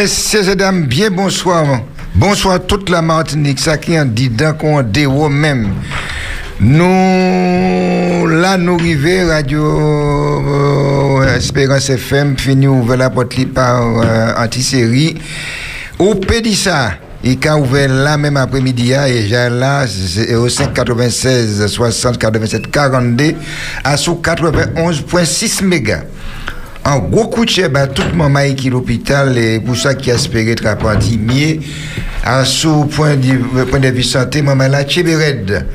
Messieurs et dames, bien bonsoir. Bonsoir toute la Martinique, ça qui en dit d'un qu'on déo même. Nous, là, nous arrivons, Radio euh, Espérance FM, fini ouvert la porte par euh, anti-série. Au Pédissa, il a ouvert là même après-midi, hein, et j'ai là, au 5 96 60 87 42, à sous 91.6 mégas. En gros coup de bah, tout le monde qui l'hôpital, et pour ça qui espérait être apprenti mieux, à sous point de, point de vue santé, maman là, red.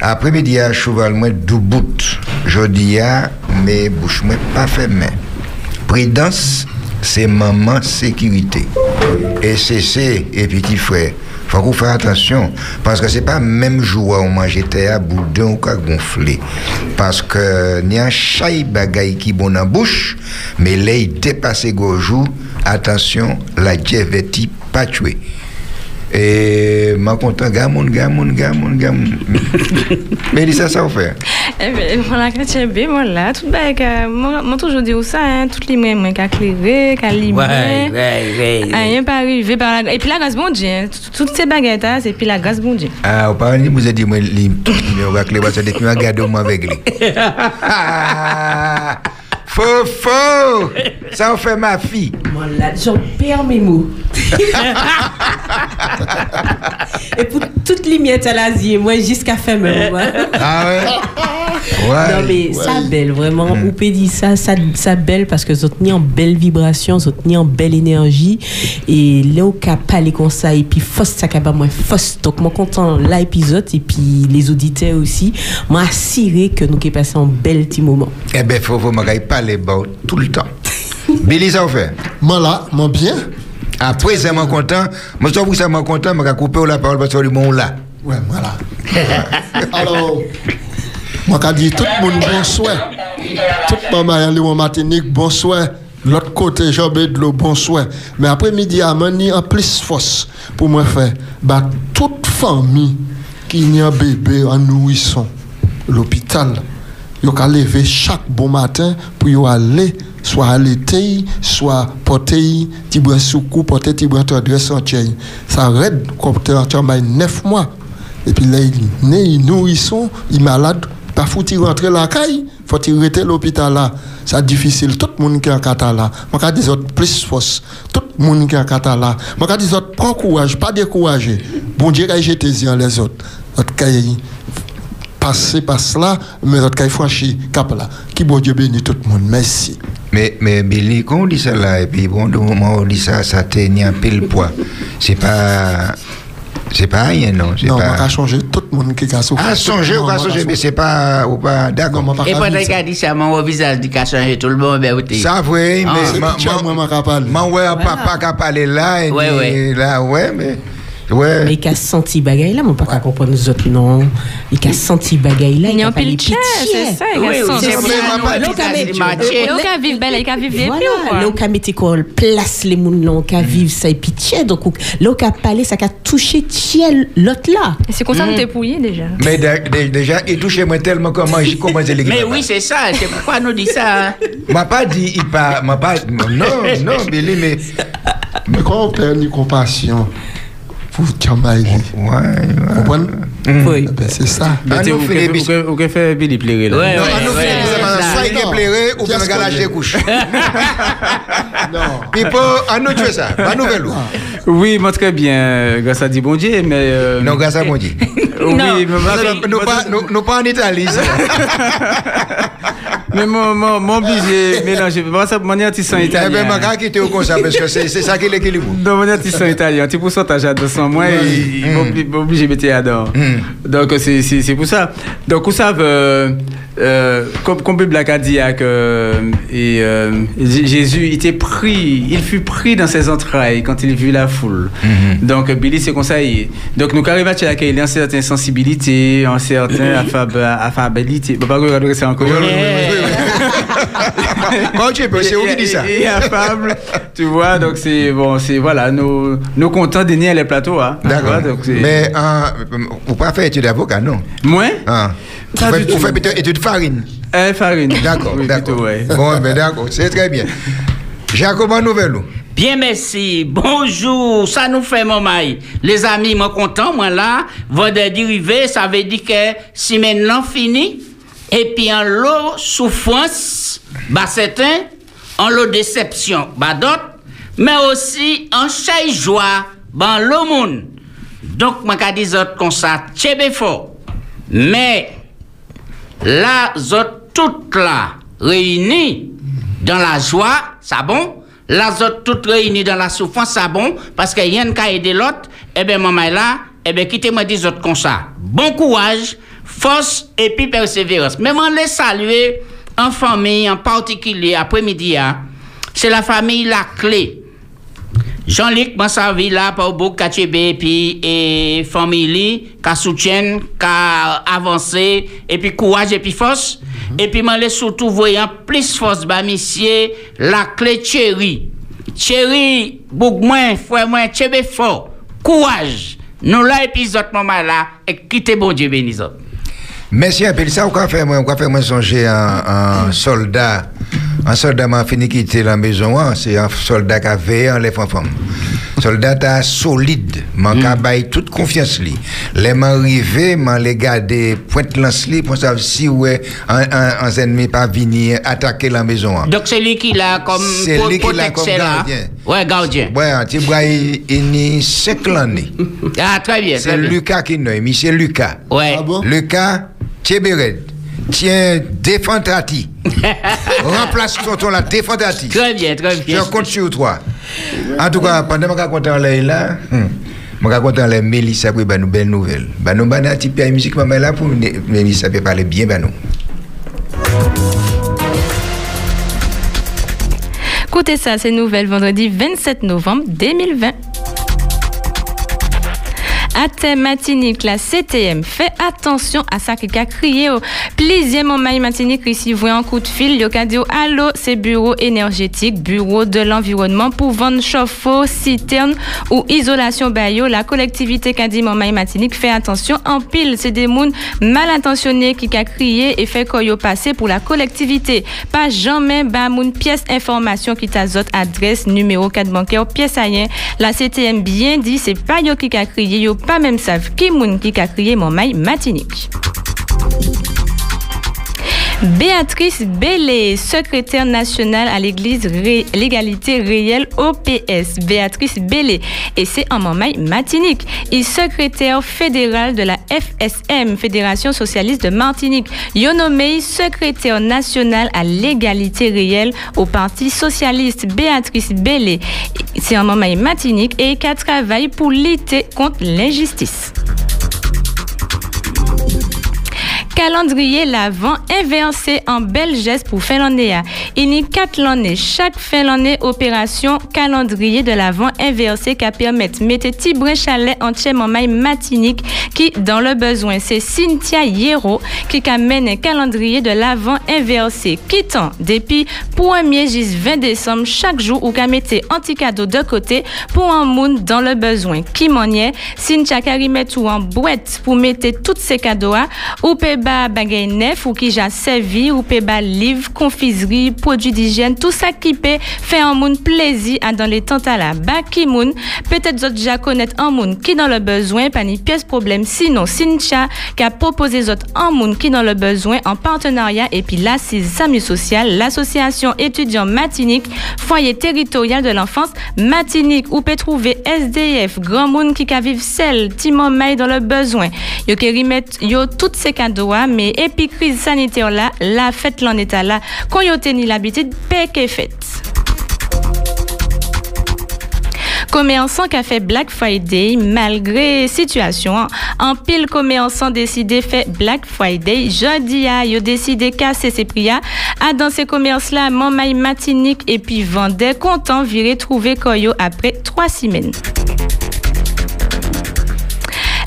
Après-midi, à cheval, moi, du bout. Je dis, mais bouche, moi, pas fermée. Prudence, c'est maman sécurité. Et c'est et petit frère. Faut qu'on fasse attention. Parce que c'est pas même jour où on mange à boudin ou qu'à gonfler. Parce que n'y a un chai bagay qui bon en bouche, mais là, il dépasse jour. Attention, la diabète pas tuer. Et ma content gamoun gamoun gamoun gamoun. Mais ça ça fait. Eh ben voilà quand tu bien voilà tout bail moi toujours dis ça hein toutes les mêmes qu'a clairé qu'a limé. Ouais ouais ouais. Rien pas arrivé par la et puis la grâce bon Dieu hein, toutes ces baguettes hein, c'est puis la grâce bon Dieu. Ah au parent vous a dit moi tout mais on va clairer parce que depuis regarder moi avec lui. Faux, faux Ça en fait ma fille. Moi là, j'en perds mes mots. Et pour toute limiette à l'Asie, moi jusqu'à fin même. Ah ouais? Ouais. Non mais ça belle vraiment. Mm. peut dit ça, ça, ça belle parce que vous en belle vibration, vous en belle énergie. Et là où pas parlé comme ça et puis fausse ça pas moins fausse. Donc moi content l'épisode et puis les auditeurs aussi. Moi assuré que nous qui passé un bel petit moment. Eh ben faut vous me parler tout le temps. Billy ça fait? Moi là, moi bien. Après, c'est mon content. Moi, je suis mon content, je vais couper la parole parce que le monde là. Ouais, voilà. Alors, moi, je dis tout le monde bonsoir. Tout le monde, en Martinique, bonsoir. L'autre côté, j'ai de l'eau, bonsoir. Mais après-midi, à mani en plus force pour moi faire. Bah, toute famille qui a un bébé en nourrisson, l'hôpital, il a lever chaque bon matin pour aller soit allaiter, soit porter, tibouin soukou, porter tibouin adresse en Ça raide comme tu 9 mois. Et puis là, il né, il nourrisson, il malade, pas foutu rentrer la caille, faut il rester l'hôpital là. C'est difficile. Tout le monde qui est en kata là, moi je dis autres plus force. Tout le monde qui est en kata là, moi je dis autres prends courage, pas décourager. Bon Dieu, jeté les. Autres passer par cela, mais notre franchi cap là. Qui bon Dieu bénit tout le monde. Merci. Mais, mais Billy, quand on dit ça là, et puis bon, moment on dit ça, ça tenait un peu le poids. C'est pas. C'est pas rien, non. Non, pas... on va changer tout le monde qui a souffert. Ah, changer, on va changer, mais c'est pas. Ou pas d'accord. Et pendant qu'il a dit ça, mon visage dit qu'il a changé tout le monde, ben, Ça, oui, ah, mais. Moi, moi, moi, parler. Moi, ouais, mais. Ouais. Mais il a senti bagaille là, mon pas ouais. comprendre nous autres non. Il a senti bagaille là, il a pas pitié, c'est ça, il a senti. Il a vivre belle, il a vivre bien Voilà, là il mettre quoi place les moun là, il vivre ça pitié donc là il a parlé ça a touché tiel l'autre là. C'est comme ça que t'es pouillé déjà. Mais déjà il touchait moi tellement comment j'ai commencé les Mais oui, c'est ça, c'est pourquoi nous dit ça. M'a pas dit il pas m'a pas non non Billy mais mais quand on perd ni compassion? Pour Tchamaï. Ouais, ouais. Comprenez Oui. Ben, c'est ça. Mais tu vous fait Billy pleurer là. Ouais, non, soit il pleurer ou bien galache des couches. Non. Puis pour, à nous tuer ça, pas nouvelle. Oui, moi très bien, grâce à Dieu bon Dieu, mais. Euh, non, grâce à bon Dieu. Oui, mais nous pas en Italie. Mais mon, mon, mon obligé mélanger. Ça, mon artisan italien. Eh bien, je vais quitter au conseil parce que c'est ça qui est l'équilibre. Non, mon artisan italien, petit pourcentage à 200 mois, il m'a obligé de mettre là-dedans. Donc, c'est pour ça. Donc, vous savez, euh, euh, comme, comme Bible a dit, hein, que et, euh, Jésus était pris, il fut pris dans ses entrailles quand il vit la foule. Mm-hmm. Donc, Billy, c'est conseillé. Donc, nous arrivons à qu'il y a une certaine sensibilité, une certaine affabilité. Bon, pas que c'est encore. Quand tu peux, c'est où dit ça? Et affable, tu vois, donc c'est bon, c'est voilà, nous, nous contents de nier les plateaux. Hein, D'accord. Mais euh, vous pas faire étude d'avocat, non? Moi? Ah. Vous faites peut-être étude farine euh, Farine. D'accord, oui, d'accord. ouais. Bon, ben d'accord, c'est très bien. Jacob, en nouvelle Bien, merci. Bonjour. Ça nous fait, mon maï. Les amis, moi content, moi là. Vendredi arrivé, ça veut dire que si maintenant fini, et puis en l'eau souffrance, bah c'est un, en l'eau déception, bah d'autres, mais aussi en chaque joie, bah le monde. Donc, moi, qu'a dit autres comme ça, tchébé fort. Mais, là, toutes là, réunies dans la joie, ça bon? Là, toutes réunies dans la souffrance, ça bon? Parce que rien qu'à aider l'autre, eh bien, maman là, eh bien, quittez-moi autres comme ça. Bon courage, force et puis persévérance. Mais on les saluer en famille, en particulier, après-midi, hein. c'est la famille la clé. Jean-Luc Mansavi là pour beaucoup KTB puis et famille qui soutiennent, qui avancé et puis courage et puis force et puis moi surtout voyant plus force ba monsieur la clé chérie. Chérie beaucoup moins frère moins tchebe fort. Courage. Nous là épisode moment là et quittez bon Dieu béni Merci un peu. Ça, on va faire, on va faire moi songer un, un soldat. Un soldat m'a fini quitter la maison, hein. c'est un soldat qui a veillé en les femmes. Soldat a solide, man mm. bail toute confiance li. Les m'en arrivé, man les garder pointe lance li pour savoir si ouais un, un, un ennemi pas venir attaquer la maison. Hein. Donc c'est lui qui l'a comme C'est lui qui l'a comme gardien. Ouais, gardien. Ouais, un petit bras il ni 5 l'année. Ah très bien. C'est Lucas qui nous, monsieur Lucas. Ouais. Ah bon? Lucas Tchébéred. Tiens, défendati. Remplace ton ton là, défendati. Très bien, très bien. Je compte sur toi. En tout cas, pendant que je compte en là, je compte en l'air Mélissa pour nous belle nouvelle. Bah nous petit peu de musique maman là pour Mélissa peut parler bien bah nous. Écoutez ça, c'est nouvelle vendredi 27 novembre 2020. À Matinique, la CTM fait attention à ça qui a crié plaisir mon maï Matinique ici voit un coup de fil. Le cadeau allô c'est bureau énergétique bureau de l'environnement pour vendre chauffe-eau citerne ou isolation bayo la collectivité qu'a dit mon maï Matinique fait attention en pile. C'est des mouns mal intentionnés qui a crié et fait koyo passer pour la collectivité. Pas jamais ba moun pièce information qui t'azote adresse numéro 4 bancaire pièce rien la CTM bien dit c'est pas yo qui a crié yo pa menm sav ki moun ki ka kriye moun may matinik. Béatrice Bellé, secrétaire nationale à l'Église L'égalité réelle OPS. Béatrice Bellé, et c'est en maille Martinique. Il est secrétaire fédéral de la FSM, Fédération Socialiste de Martinique. nommé secrétaire national à l'égalité réelle au Parti Socialiste. Béatrice Bellé, c'est en maille Martinique et qui travaille pour lutter contre l'injustice calendrier l'avant inversé en bel geste pour fin l'année. Il y a quatre l'année. Chaque fin l'année, opération calendrier de l'avant inversé qui permet de mettre Tibré Chalet en en maille matinique qui, dans le besoin, c'est Cynthia Hierro qui amène un calendrier de l'avant inversé. Quittant depuis 1er jusqu'à 20 décembre chaque jour ou qu'à mettre anti-cadeau de côté pour un monde dans le besoin. Qui m'en est, Cynthia met ou en boîte pour mettre tous ces cadeaux ou peut ba bagay neuf ou qui j'ai servi ou peut ba confiserie, produits d'hygiène, tout ça qui peut faire un monde plaisir à dans les temps à la ba qui moun, peut-être d'autres déjà connaître un monde qui dans le besoin, pas ni pièce problème, sinon Sincha qui a proposé d'autres un monde qui dans le besoin en partenariat et puis l'assise SAMU social, l'association étudiant Matinique, foyer territorial de l'enfance Matinique. Où peut trouver SDF, grand monde qui ka vivre seul, Timon Maï dans le besoin. Yo qui remettre yo toutes ces cadeaux mais epi crise sanitaire là, la fête l'en état là, quand yo teni l'habitude, pek est faite. Commerçant qui a fait Black Friday malgré situation. En pile commerçant décidé fait Black Friday. Jeudi a yo décidé casser ses prix à dans ces commerces là, maille matinique et puis vendait content virer trouver après trois semaines.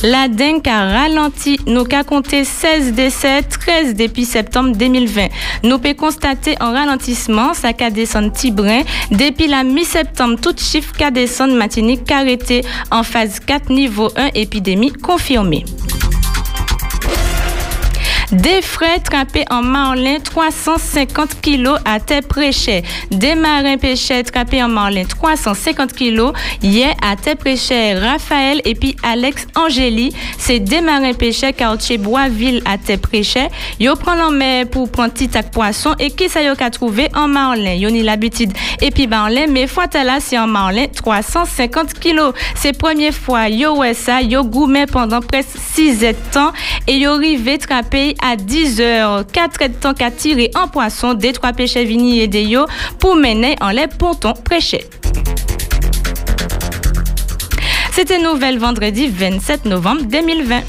La dengue a ralenti. Nous avons compté 16 décès, 13 depuis septembre 2020. Nous pouvons constater un ralentissement, ça a descendu Tibrin. Depuis la mi-septembre, tout chiffre qu'a descendu Matinique arrêté en phase 4 niveau 1 épidémie confirmée. Des frais trappés en marlin 350 kg à Tépréchet. Des marins pêcheurs trappés en marlin 350 kg hier à Tépréchet. Raphaël et puis Alex Angéli, c'est des marins pêcheurs quartier Boisville à Tépréchet. Yo prend en mer pour prendre petit poisson et qui ça yo trouvé en marlin? Yo ni l'habitude et puis marlin mais fois là c'est en marlin 350 kg. C'est première fois yo ouais ça yo gourmet pendant presque 6 temps et yo rivé trappé à 10 heures. 4 temps qu'à tirer en poisson des trois pêcheurs vini et des yo pour mener en les pontons prêchés. C'était nouvelle vendredi 27 novembre 2020.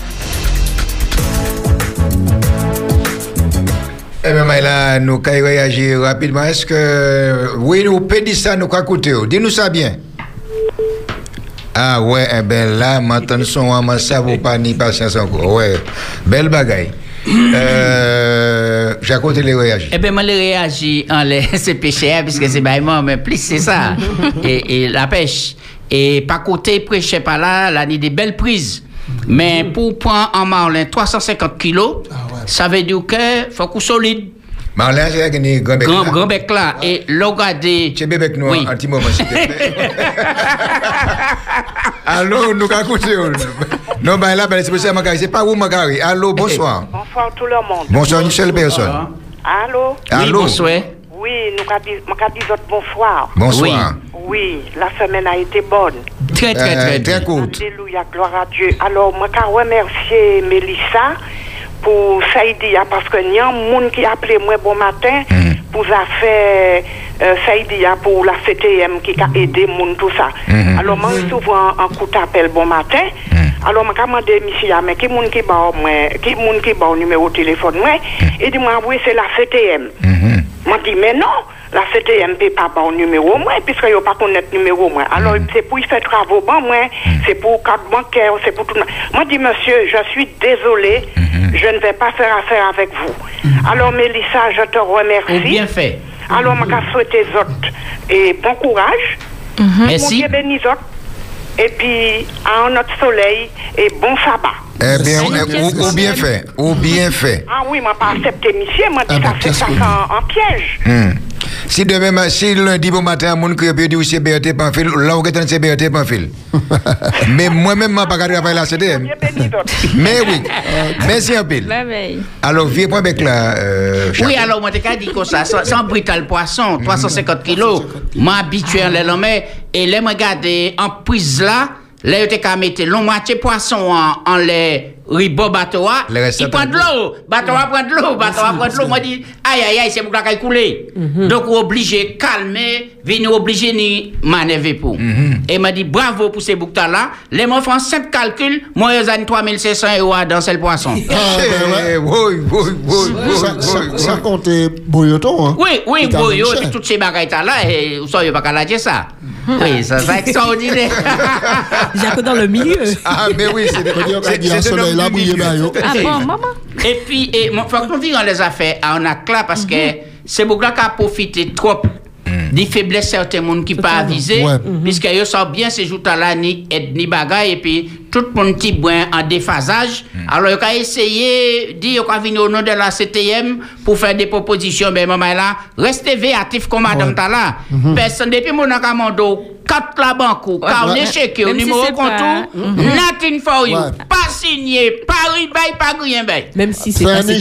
Eh bien, là, nous allons réagir rapidement. Est-ce que, oui, nous peut dire ça, nous écouter Dis-nous ça bien. Ah ouais, eh ben là, maintenant, son ça vaut pas ni patience encore. Ouais, belle bagaille. Euh, j'ai côté les réagir. Eh bien, moi, les réagis en les, c'est pêcher, puisque c'est baillement, mais plus c'est ça. et, et la pêche. Et pas côté prêcher par là, a des belles prises. Mais pour prendre en marlin 350 kilos, ça veut dire que faut qu'on solide. Marlin, c'est un grand bec. Grand, grand bec là. Et regardez. Tu bébé avec nous Oui. un petit moment, s'il te plaît. Allô, nous allons écouter. Non, ben là, ben, c'est pour ça, Magari. C'est pas où, Magari. Allô, bonsoir. Bonsoir tout le monde. Bonsoir, seule personne. Allô? Allô? bonsoir. Oui, nous avons bonsoir. Bonsoir. Oui, la semaine a été bonne. Très, très, Euh, très, très bien. courte. Alléluia, gloire à Dieu. Alors, moi, je remercier Mélissa pour Saïdia parce que y a un monde qui appelé moi bon matin Mm. pour ça faire euh, Saïdia pour la CTM qui a aidé monde tout ça. Mm-hmm. Alors, moi, souvent un coup d'appel bon matin. Mm. Alors, je demandé monsieur, ah, mais qui monde qui bat moi, qui monde qui bat au numéro de téléphone moi, Mm. il dit moi oui, c'est la CTM. Moi, je dis, mais non, la CTM peut pas bon numéro, moi, puisque je ne pas connaître numéro, moi. Alors, c'est pour y faire travaux, bon, moi, c'est pour carte bancaire, c'est pour tout. Moi, je dis, monsieur, je suis désolé, je ne vais pas faire affaire avec vous. Alors, Mélissa, je te Ou remercie. bien fait. Alors, je souhaiter autres et bon courage. Mhm. Merci. Et puis, à un autre soleil et bon sabbat. Eh bien, Salut, ou, bien fait. Ou bien fait. Ah oui, moi, pas accepté, monsieur, moi, Ah dit ça, qu'est-ce ça en, en piège. Hmm. Si demain, ma- si lundi bon matin, un monde qui peut dire c'est BRT Panfil, là, on est c'est BRT Panfil. Mais moi-même, je ne peux pas travailler la CDM. Mais oui. Merci un bye. Alors, viens point avec la. Euh, Oui, alors, moi, t'ai qu'à dire comme ça, sans, sans brital poisson, 350 kilos, moi, habitué en les mais et les regarder en prise là, là, t'ai qu'à mettre l'on moitié poisson en, en les ribot bateau, ah, il prend de l'eau, bateau va prendre de l'eau, bateau va prendre de l'eau, moi, dit, aïe, aïe, aïe, c'est pour la couler. Donc, obligé calmer, venir obligé ni manœuvrer pour. Et m'a dit, bravo pour ces boucles là, les mots font simple calcul, moi, ils ont 3500 euros dans ce poisson. Ah, ouais. Oui, oui, oui, oui, Ça, oui, ça oui. hein? Oui, même cher. toutes ces bagailles là, et vous savez pas qu'à la dire ça. Oui, ça, c'est extraordinaire. Jacques dans le milieu. Ah, mais oui, c'est Faut Ah bon, maman? Et puis, et, mon, faut qu'on dans les affaires à un acte là, parce que c'est beaucoup là qui a profité trop des faiblesses certains monde qui pas avisé, Ouais. puisque ils savent bien ces jours là ni ni bagaille, et puis tout le monde petit boin en déphasage. Alors, il a essayé, dit, il a venir au nom de la CTM pour faire des propositions, mais maman là, restez véatif comme madame Ouais. Tala. Personne, depuis mon acamando, quatre la banque, carnet Ouais. chèque, au numéro compte, pas- nothing for you, pas signé, pas ribaille, pas rien. Même si c'est pas. Non, même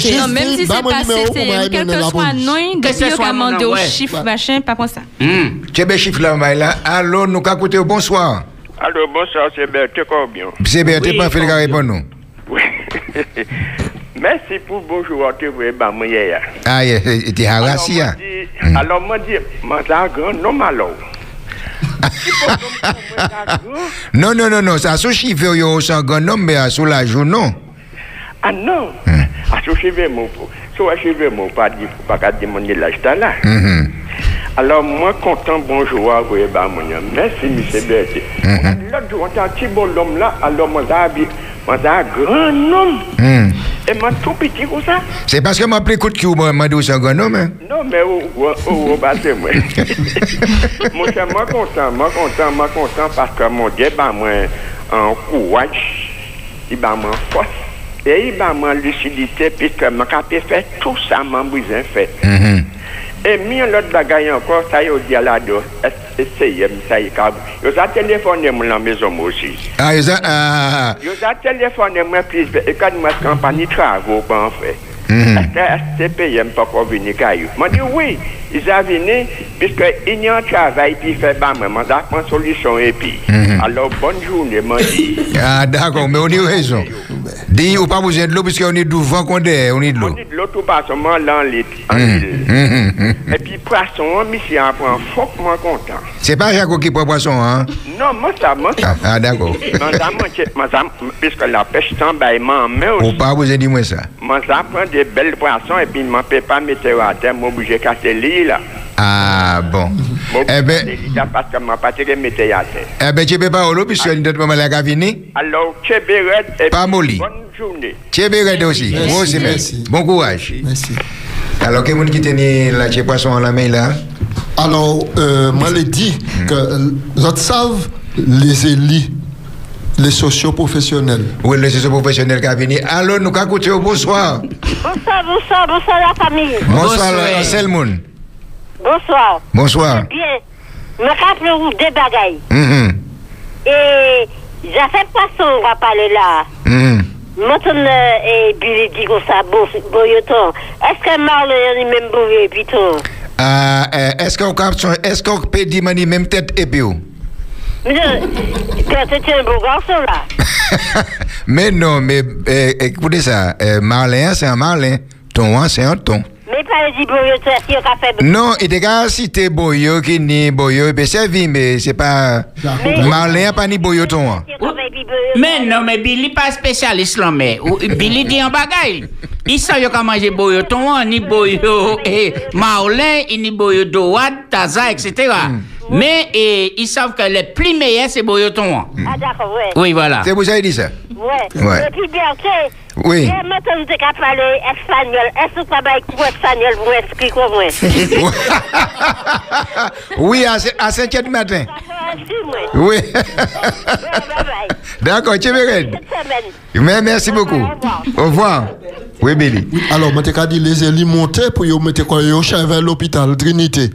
si c'est mon pas CTM, quel que soit Que depuis ce qu'on soit a mon demandé nom, au ouais. chiffre, machin, pas pour ça. Tu es chiffre là, mais là. Allô, nous écouter. Bonsoir. Allô, bonsoir, c'est Berthe Corbion. C'est BRT Oui, Panfil qui répond nous. Oui. Merci pour le bonjour que vous dit hier. Ah, il était Alors, harassé. moi hein. Alors, moi, dis, moi, j'ai un grand nom alors. Non, non, non, non. Ça, sous chiffre, il y a un grand nom, mais sous la joue, non? Ah non, ah, so cheve mon po. Sou acheve moun pa di pou pa ka demande laj mhm. mhm. ta bon la. Alors mwen kontan bonjouwa vwe ba moun yon. Mersi mi sebeti. Lòk jou an ta ti bolom la, alò mwen ta abi, mwen ta a gran nom. Mhm. E mwen tou piti kou sa. Se paske mwen ple kout ki ou mwen mandou sa gran nom. Non men ou wabate mwen. Mwen se mwen kontan, mwen kontan, mwen kontan, paske mwen de ba mwen an kouwaj, di ba mwen fos. E yi ba man lucidite pi ke man kapi fè tout sa man bouzen fè. Mm -hmm. E mi yon lot bagay ankon sa yo di ala do. Eseye mi sa yi kabou. Yo za telefone moun lan mezon mousi. Ah, yo za... Ah, ah, ah, yo za telefone moun plis be. E kan mwen kampani travou ban fè. Que STPM pas qu'on venir caillou? M'a dit oui, ils ont venu, puisque il y a un travail, puis fait pas, moi, m'a dit, une solution, et puis. Mhm. Alors, bonne journée, m'a dit. ah, d'accord, mais on a raison. Dis, ou pas besoin de l'eau, puisqu'on est devant qu'on est, on est de On l'eau. de là, en l'île. en Mhm, l'île. mhm, mhm. Et puis, poisson, monsieur, en prend, faut que moi content. C'est pas Jaco qui prend poisson, hein? Non, moi, ça, moi, ça. Ah, d'accord. Madame, madame, puisque la pêche main en main Ou aussi. pas besoin de moi ça. Moi, ça prend des belles poissons et puis, je ne peux pas mettre à terre, moi, obligé de casser l'île, là. Ah, bon. Moi, Eh ben, casser l'île, là, parce que je ne peux pas te mettre à terre. eh ben, tu peux pas l'eau, puisque notre maman l'a. Alors, Pas puis, molli. bonne journée. Tu es red aussi. Merci, Moi aussi, merci. merci. Bon courage. Merci. Alors, quel monde qui tenait la chez poisson en la main là? Alors, euh, moi, je dit que euh, les autres savent les les socioprofessionnels. Oui, le c'est professionnel qui a venu. Alors, nous au bonsoir. Bonsoir, bonsoir, bonsoir la famille. Bonsoir, Bonsoir. Ansel Moun. Bonsoir. Bonsoir. Bien. Je rappelle vous deux bagailles. Mhm, Et j'ai fait poisson, on va parler là. mhm. Maintenant, et Billy dit comme ça, beau- boyoton. Est-ce que Marlon est même bourré, plutôt Ah, euh, Est-ce qu'on capte son- est-ce qu'on peut dire même tête et puis c'était un beau garçon là. mais non, mais euh, écoutez ça. euh, Marlin, c'est un Marlin. Ton, hein, c'est un ton. Mais pas dit boyoton, est-ce qu'il y a fait Non, il était cité Boyo qui ni Boyo, et c'est vie, mais c'est pas. Marlin pas ni Boyo ton. hein. Mais non, mais Billy pas spécialiste là, mais Billy dit en bagaille. Il sait yo ka manger boyo ton, ni boyo et maolin, ni boyo doad, taza, etc. Mais et, ils savent que les plus meilleurs c'est boyo ton. Ah d'accord, ouais. Oui, voilà. C'est ça qu'il dit ça. Ouais. Ouais. Et puis bien, tu sais. Oui. Et maintenant, vous êtes parler espagnol. Est-ce que vous avez cours espagnol pour m'expliquer comment oui, à, à 5 h du matin. Ça fait un moi. Oui. D'accord, tu semaine. Mais merci beaucoup. Au revoir. Oui, Billy. Alors, je dit les élites monter pour mettre quoi vers l'hôpital Trinité.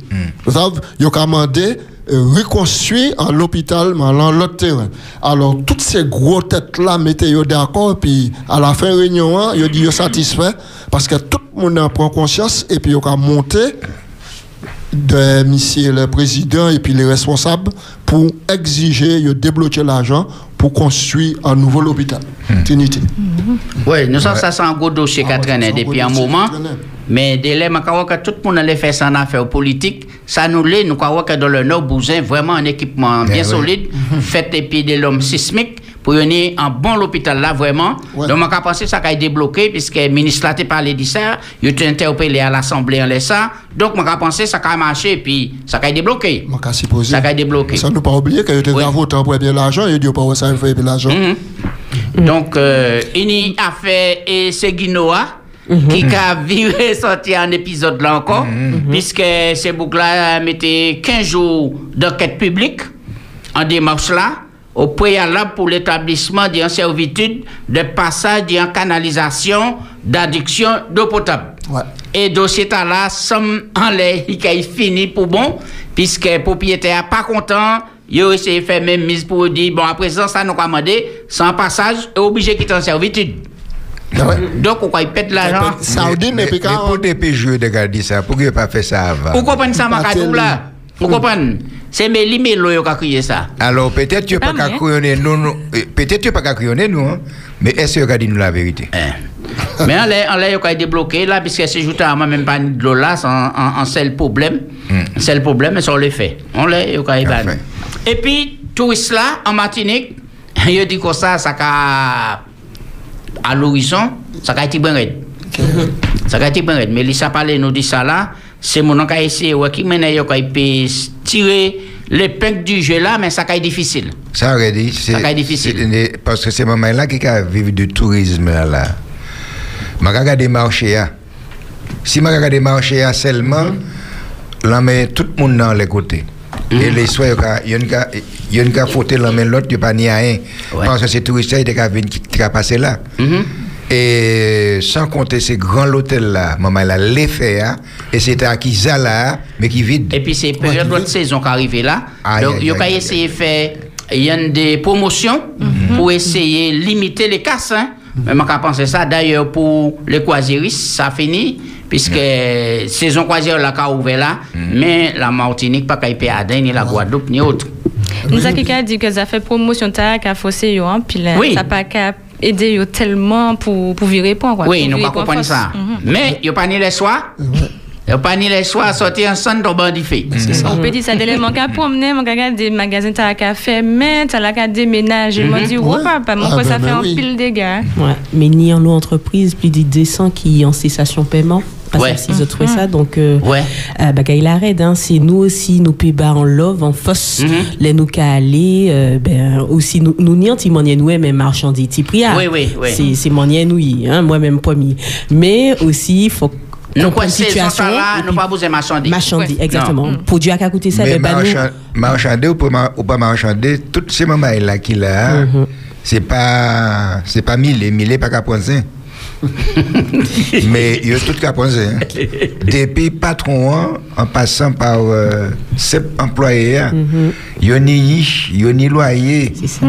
Vous savez, yo commandé reconstruire en l'hôpital mais dans l'autre terrain. Alors toutes ces gros têtes là mettez yo d'accord puis à la fin réunion hein, yo dit yo satisfait parce que tout le monde en prend conscience et puis yo ka monter de monsieur le président et puis les responsables pour exiger de débloquer l'argent pour construire un nouveau hôpital. Trinité. Oui, nous savons ça c'est un gros dossier qui a traîné depuis un moment. Mais je crois que tout le monde allait faire ça en affaires politiques. Ça nous l'est, nous croyons que dans le Nord, Bousin, vraiment un équipement bien oui. solide, fait et puis de l'homme sismique pour venir en bon l'hôpital là, vraiment. Ouais. Donc, je pense que ça a été débloqué, puisque le ministre t'a parlé de ça, il a été interpellé à l'Assemblée en laissant. Donc, je pense que ça a marché, puis ça a été débloqué. Ça a été débloqué. Ça ne pas oublier que tu Oui. voté pour bien l'argent et tu pas ça fait bien l'argent. Mhm. Donc, euh, il y a fait et c'est Guinoa qui a viré sorti un épisode là encore, puisque ces boucles-là mettaient 15 jours d'enquête publique en démarche là, au préalable pour l'établissement d'une servitude de passage d'une canalisation d'adduction d'eau potable. Ouais. Et dossier là, somme en l'air, il a fini pour bon, puisque le propriétaire pas content, il a essayé de faire même mise pour dire, bon, à présent, ça nous commandé, sans passage, est obligé de quitter en servitude. Donc, on il pète l'argent. Saoudine Mais, et puis mais quand pour des PJE de garder ça, pourquoi il pas fait ça avant? Vous comprenez ça, Pas Makadou, là? Vous comprenez? C'est Méli Mélo qui a crié ça. Alors peut-être tu pas Pas qu'à mal. crayonner nous, euh, peut-être tu pas qu'à crayonner nous, mais est-ce que tu as dit nous la vérité? Mais on l'a, on l'a, il a débloqué là, puisque c'est juste à moi même pas de l'eau là, c'est un, un, un seul problème. C'est le problème, mais ça on le fait. On l'a, il. Et puis, touriste là, en Martinique, il dit que ça, ça a, à l'horizon, ça a été bien raide. Ça a été bien raide. Mais Lisa nous dit ça là, c'est mon qui a essayé, ouais, qui mène, a pu tirer l'épingle du jeu là, mais ça a été difficile. Ça aurait dit, c'est Ça va être difficile. parce que c'est maman là qui a vécu du tourisme là. là. Ma regarde des marchés là. Si ma regarde des marchés là seulement, là mais tout le monde dans les côtés. Et les soirs, il y a une a faute là mais l'autre il pas ni à rien parce que c'est touristes qui a venir qui a passé là. Mhm. Et sans compter ces grands hôtels-là, maman, elle a les fait, hein, et c'était à Kizala, mais qui vide. Et puis c'est période de saison qui arrive là. Donc, il y a essayé de faire il y a des promotions pour essayer de limiter les casses. Hein. Mais moi, quand penser ça, d'ailleurs, pour les croisiéristes, ça finit, puisque saison croisière là, qu'a ouvert là, mais la Martinique, pas qu'à y Aden, ni la Guadeloupe, ni autre. Nous avons quelqu'un dit que ça fait promotion forcer yo hein, puis ça pas qu'à aider yo tellement pour pour virer point quoi. Oui, Pour nous pas comprendre ça. Mhm. Mais, il n'y a pas ni les soirs. Il n'y a pas ni les soirs sortir ensemble dans bandit fait. On peut dire ça délai mon cas promener mon gars des magasins t'as qu'à faire mais t'as la qu'à déménager. Moi dit Ouais. ouais papa mon Ah, quoi ça ben, fait ben un pile dégâts. Ouais. Mais ni en entreprise, plus de 200 qui en cessation paiement. Parce Ouais. que si autres fait ça, donc, euh, Ouais. euh, bah, il arrête, hein. C'est nous aussi, nous pays en love, en fosse, Mhm. les nous qu'à aller, euh, ben, aussi, nous, nous, n'y anti nous, même marchandises, ti pria. Oui, oui, oui. C'est, c'est monien nous, hein, moi-même, premier. Mais aussi, il faut Nous, là, et nous pas besoin de marchandises. marchandises, Ouais. exactement. Non. Produit à qu'à coûter ça, Mais marchander ou pas, pas marchander, toutes ces mamans là qu'il a, Mhm. c'est pas, c'est pas mille, mille pas qu'à prendre. Mais il y a tout qu'à ça. hein. Depuis patron, en passant par euh, sept employés, il y a ni niche, il y a ni loyer. c'est ça.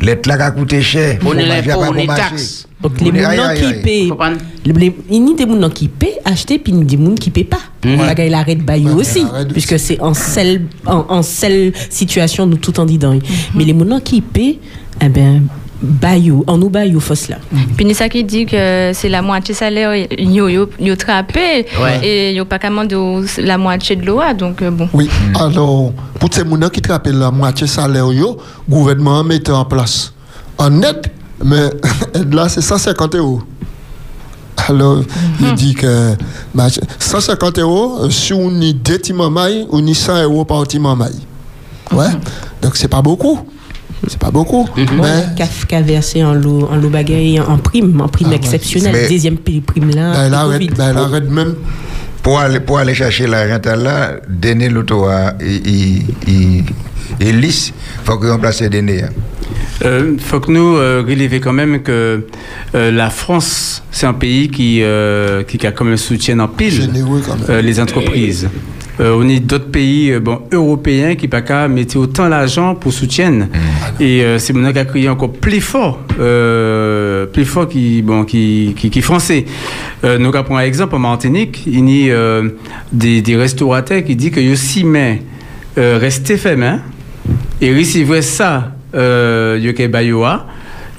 L'être là qui a coûté cher. On là pour pas on est marché. taxes. Donc, les gens qui paient, il y a des gens qui paient, acheter, puis il y a des gens qui paient pas. Il arrête bailler Ouais, aussi, puisque c'est en seule, en, en seule situation, nous tout en disant. Mais les gens qui paient, eh ben, baillou, en nous baillou, fausse là. Puis ni ça qui dit que c'est la moitié salaire yo yo yo trappé et yo pas commande la moitié de l'eau donc euh, bon. Oui, alors, pour ces gens qui te rappellent la moitié salaire, yo, le gouvernement mettait en place en aide, mais là, c'est 150 euros. Alors, il dit que bah, 150 euros, euh, si on y deux mamailles, on y 100 euros par petit mamaille. Ouais, donc c'est pas beaucoup. C'est pas beaucoup. Mais versé en lot, en lot bagaille, en prime, en prime Ah exceptionnelle. Mais- Deuxième prime prime là. ben, arrête, ben, elle arrête même. Pour aller, pour aller chercher l'argent là, donner l'auto à il, il, il lisse, faut que remplace donner. Hein. Euh, faut que nous euh, relever quand même que euh, la France, c'est un pays qui, euh, qui a quand même soutien en pile euh, les entreprises. Euh, on est d'autres pays euh, bon, européens qui pas qu'à mettre autant d'argent pour soutiennent. Et euh, c'est maintenant qui a crié encore plus fort, euh, plus fort qui bon qui qui, qui français. Euh, nous prenons un exemple en Martinique, il y a euh, des, des restaurateurs qui disent que si mais euh, rester fermé hein, et recevoir ça euh, Yoke Bayoa.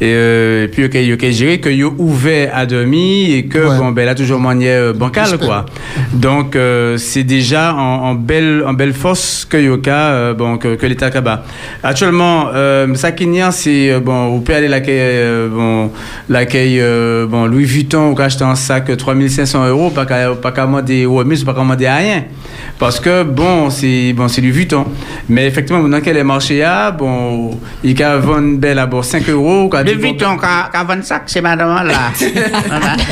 Et, euh, et puis yo ke gérer que yo ouvert à demi et que Ouais. bon ben là toujours manière euh, bancale quoi. Donc euh, c'est déjà en, en belle en belle force que yoka euh, bon que, que l'état kaba actuellement euh, ça c'est bon vous pouvez aller l'accueil bon l'accueil bon Louis Vuitton ou acheter un sac 3500 euros pas qu'à pas qu'à demander remise pas qu'à demander rien. Parce que bon c'est bon c'est Louis Vuitton. Mais effectivement dans quel est marché là bon il y a vendre belle à bord 5 euros Bon, Vuitton qu'a 25, c'est madame là.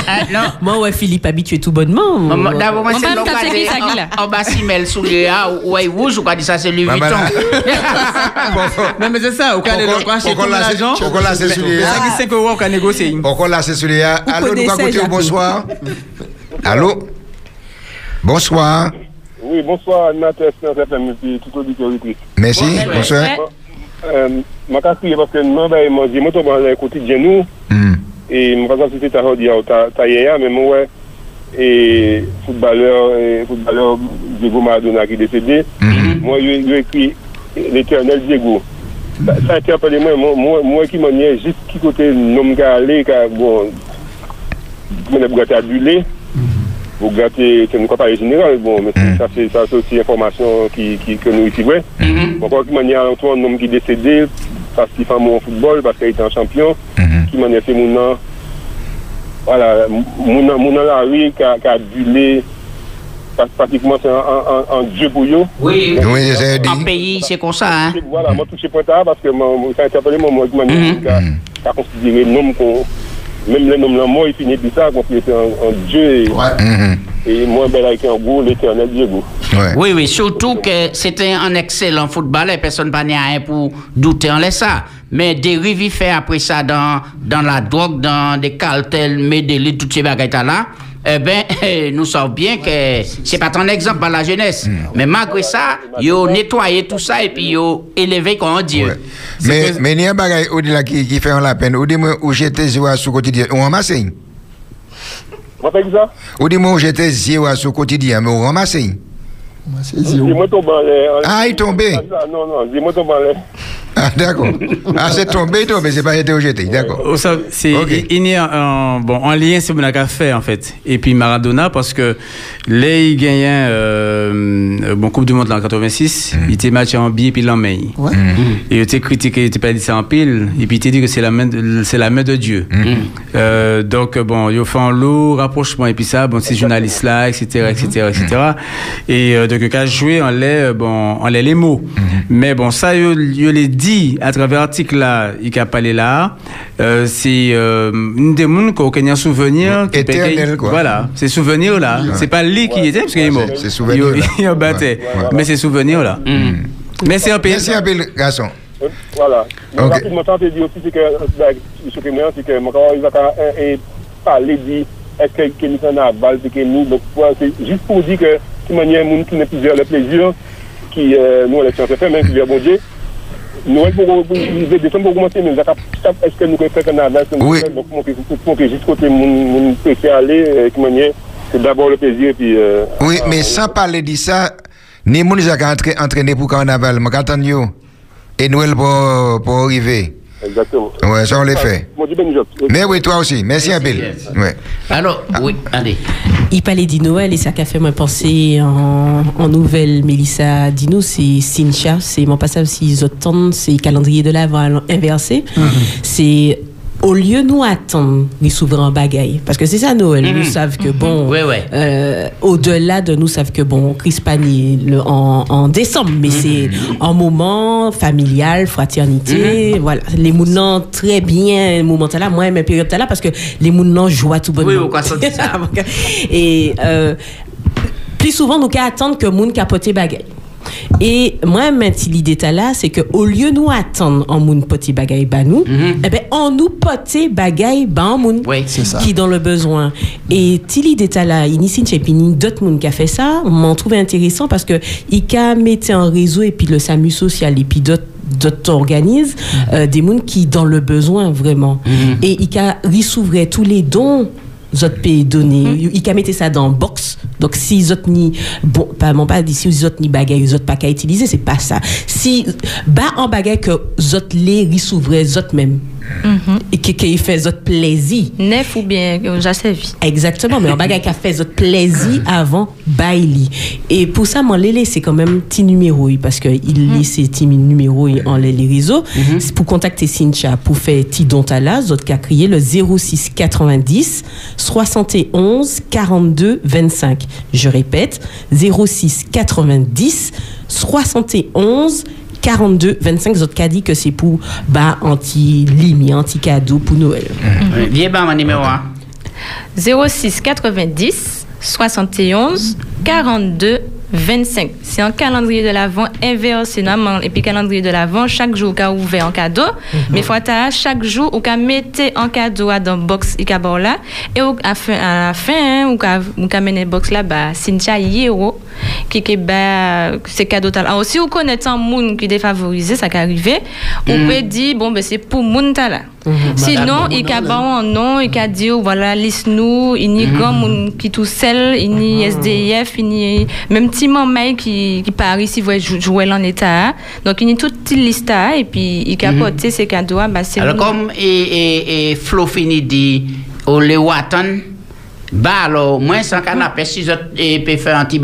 Ah, non. Moi, ouais, Philippe, habitué tout bonnement. D'abord, moi, c'est là En bas, si mêle sous les A, ou ouais, rouge, ou quoi dit ça, c'est Louis Vuitton. non mais c'est ça au cas de Pourquoi- pourquoi là, c'est- l'argent pourquoi là, c'est les- mais ça qui 5 euros qu'on négocie Encore là, c'est celui là. Allô, nous Jacques. bonsoir. Allô? Bonsoir. Oui, bonsoir, animateur FM, et puis tout auditeur. Merci. Bonsoir. Maka kriye paske mwen baye manji, mwen to ban lè e kouti djenou, hmm. e mwen pasan si se ta hodi ya ou ta ye ya, men mwen wè, e foutbaleur, e foutbaleur Diego Maradona ki desede, hmm. mwen yo ekri l'Eternel Diego. Sa ete apade mwen, mwen ki manye, jist ki kote nom ka ale, ka bon, mwen e ap gata adule, hmm. Ou gati, se nou kapare general, bon, men se sa se sa se si informasyon ki nou iti wè. Mwen kon ki manye an ton nom ki desede, est parce qu'il fait mon football, parce qu'il était un champion, Mhm. qui m'en a fait mon nom, voilà, mon nom, mon nom la rue, qui a, qui a parce- pratiquement c'est un, un, un, un dieu pour eux. Oui, Oui, c'est dit. pays, c'est comme ça, hein. Voilà, moi touché point tard parce que moi, ça a interpellé moi, moi, qui m'a Mhm. qui a- a considéré le nom qu'on, même le nom de la mort, il finit par ça, et- Ouais. Mhm. Et moi, ben, avec un goût, l'éternel Diego. Ouais. Oui, oui, surtout que c'était un excellent footballeur, personne pas rien pour douter en ça. Mais dérive, il fait après ça dans, dans la drogue, dans des cartels, Medellin, toutes ces bagages là. Eh ben, nous savons bien que c'est pas ton exemple par la jeunesse. Mais malgré ça, ils ont nettoyé tout ça et puis ils ont élevé comme Dieu. Ouais. Mais, mais il y a un bagage au-delà qui, qui fait la peine. Ou dis-moi où j'étais zéro sous quotidien. On ramasse. Ça? Ou dis-moi où j'étais zéro sous quotidien, mais on l'air. Ah, il est tombé. Ah, Non, non, dis-moi tomber en l'air. Ah, d'accord. Ah, c'est tombé, tombé, c'est pas été j'étais. D'accord. C'est Ok. il y a un bon en lien c'est mon fait en fait. Et puis Maradona parce que là il gagnait euh, bon coupe du monde en 86 il était match en billet puis l'en main Ouais. et il était critiqué il était pas dit ça en pile et puis il était dit que c'est la main de, c'est la main de Dieu. Euh, donc bon il a fait un lourd rapprochement et puis ça bon ces journalistes là etc etc etc et euh, donc quand je jouais on les bon on les les mots. Mais bon ça je l'ai dit à travers l'article là il a parlé là euh, c'est euh, une des mondes qu'on a un souvenir qui Éternel, quoi. voilà ces souvenirs là c'est pas lui qui était parce qu'il est mort. C'est- c'est souvenir, il, il en battait mais c'est souvenirs là. Mais c'est un pays Merci un peu, garçon. Voilà. Mais Ok. rapidement, tant de dire aussi, c'est que, ce que moi, c'est que, moi, quand ils ont parlé, dit, est-ce que Kenny s'en a balle, c'est que nous, donc, c'est juste pour dire que, de manière, nous, qui n'est plusieurs le plaisir, qui, euh, nous, on est sciences fait, même, qui vient bon Dieu, nous, pour, décembre, pour commencer, mais, est-ce que nous, pouvons faire un aval, Oui. donc, pour que, juste côté, mon, mon, préfère aller, euh, de manière, c'est d'abord le plaisir, puis, euh, Oui, mais sans parler de ça, ni moun qui a entraîné pour carnaval, attends yo? Et Noël pour, pour arriver. Exactement. Ouais, ça on le fait. Mais oui, toi aussi. Merci. Yes. Ouais. Alors, oui, allez. Il parlait Noël et ça qu'a fait me penser en, en nouvelle Mélissa Dino, c'est Cincha, c'est mon passage aussi ils attendent, c'est calendrier de l'avant inversé. C'est au lieu nous attendre les souverains bagailles parce que c'est ça Noël nous savent que bon euh, au-delà de nous savent que bon Chris Pani le, en, en décembre mais c'est un moment familial fraternité voilà. Les mounants très bien moment là moi même période là parce que les mounants jouent à tout bonnement. Oui, et euh, plus souvent nous qu'à attendre que moun capote bagay et moi maintenant l'idée est là c'est que au lieu nous attendre en moun pote bagay ba nous eh ben on nous pote bagay ba en moun Oui. Ça. qui dans le besoin. Et si l'idée est là ici chez Pini d'autres moun qui a fait ça m'en trouvé intéressant parce que il a mis en réseau et puis le SAMU social et puis d'autres d'autres organismes euh, des moun qui dans le besoin vraiment. Et il a rissouvrait tous les dons autres pays donné il a mis ça dans box donc si autres ni bon pas mon pas dit si autres ni les autres pas qu'à utiliser c'est pas ça. Si bas en bagaille que autres les rissouvrait les autres même qui qui fait autres plaisir Neuf ou bien que j'ai servi. Exactement, mais on bagaille qui a fait votre plaisir avant Bailey. Et pour ça, mon lélé, c'est quand même petit numéro, parce que il laisse ses petits numéros en les réseaux. C'est pour contacter Cincha, pour faire petit don à la, autres qui a crié le 06 90 71 42 25. Je répète, 06 90 71 42 25 autres dit que c'est pour bah anti limi anti cadeau pour Noël. Viens, bah, mon numéro 1. 06 90 71 42 25. C'est un calendrier de l'avant inversé normalement. Et puis calendrier de l'avant, chaque jour, qu'a ouvert en cadeau. Mais faut à chaque jour, ou qu'a mettre en cadeau dans box et là. Et au- à, fin, à la fin, hein, ou qu'a ou qu'a mené box là, bah, Cynthia Yero, qui qui bah, c'est cadeau là. Aussi, ou connaître un monde qui est défavorisé, ça qui arrivé. On peut dire, bon, ben, c'est pour moun ta là. Sinon, il y a un nom, il y a dit, voilà, liste nous, il y a grand monde qui tout seul, il y a SDF, il y a même petit maman qui, qui part ici, voit jouer en état. Donc, il y a toute petite liste là, et puis il capote ces cadeaux, bah, c'est Alors, comme et, et, et Flo fini dit, au le Watan, bah alors, moi, sans canapé, si je et peut faire un petit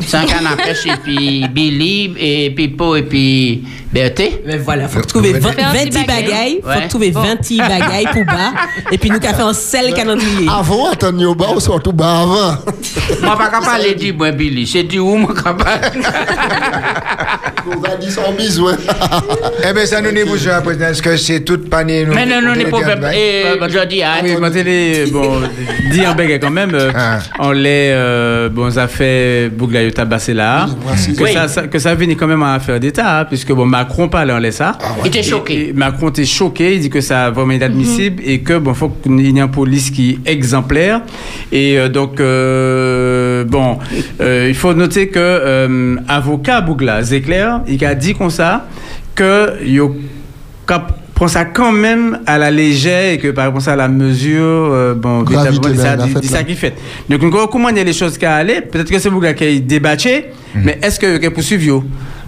bagaille, sans canapé, et puis Billy, et Pipo, et puis Berthé. Mais voilà, faut trouver Ouais. 20 Faire un petit 20 bagaille. bagailles, faut Ouais. trouver 20 petits bagailles pour bas, et puis nous qu'a fait un sel calendrier. Avant, attendre au bas, ou surtout bas avant? Moi, pas capable de dire, moi, Billy, c'est du où, moi, capable? On va dire sans besoin. Eh bien, ça nous n'est pas président. Est-ce que c'est toute panier Mais non, non, n'est pas Et je dis, ah, Oui, moi, télé, bon, dit en béguet quand même, euh, Ah. on l'est, euh, bon, ça fait Tabassé là, que, Oui. ça, ça- que ça venait quand même en affaire d'État, hein, puisque bon, Macron parlait en laisse ça. Il était choqué. Et Macron était choqué, il dit que ça vraiment inadmissible et que bon, faut qu'il y ait une police qui est exemplaire. Et euh, donc, euh, bon, euh, il faut noter que euh, avocat Bougla, Zéclair, il a dit comme ça que yo cap- prend ça quand même à la légère et que par rapport à la mesure, euh, bon, véritablement, qui fait. Donc, on voit comment il y a les choses qui allaient. Peut-être que c'est Bougla qui a débatté, mais est-ce que qu'il poursuivre yo?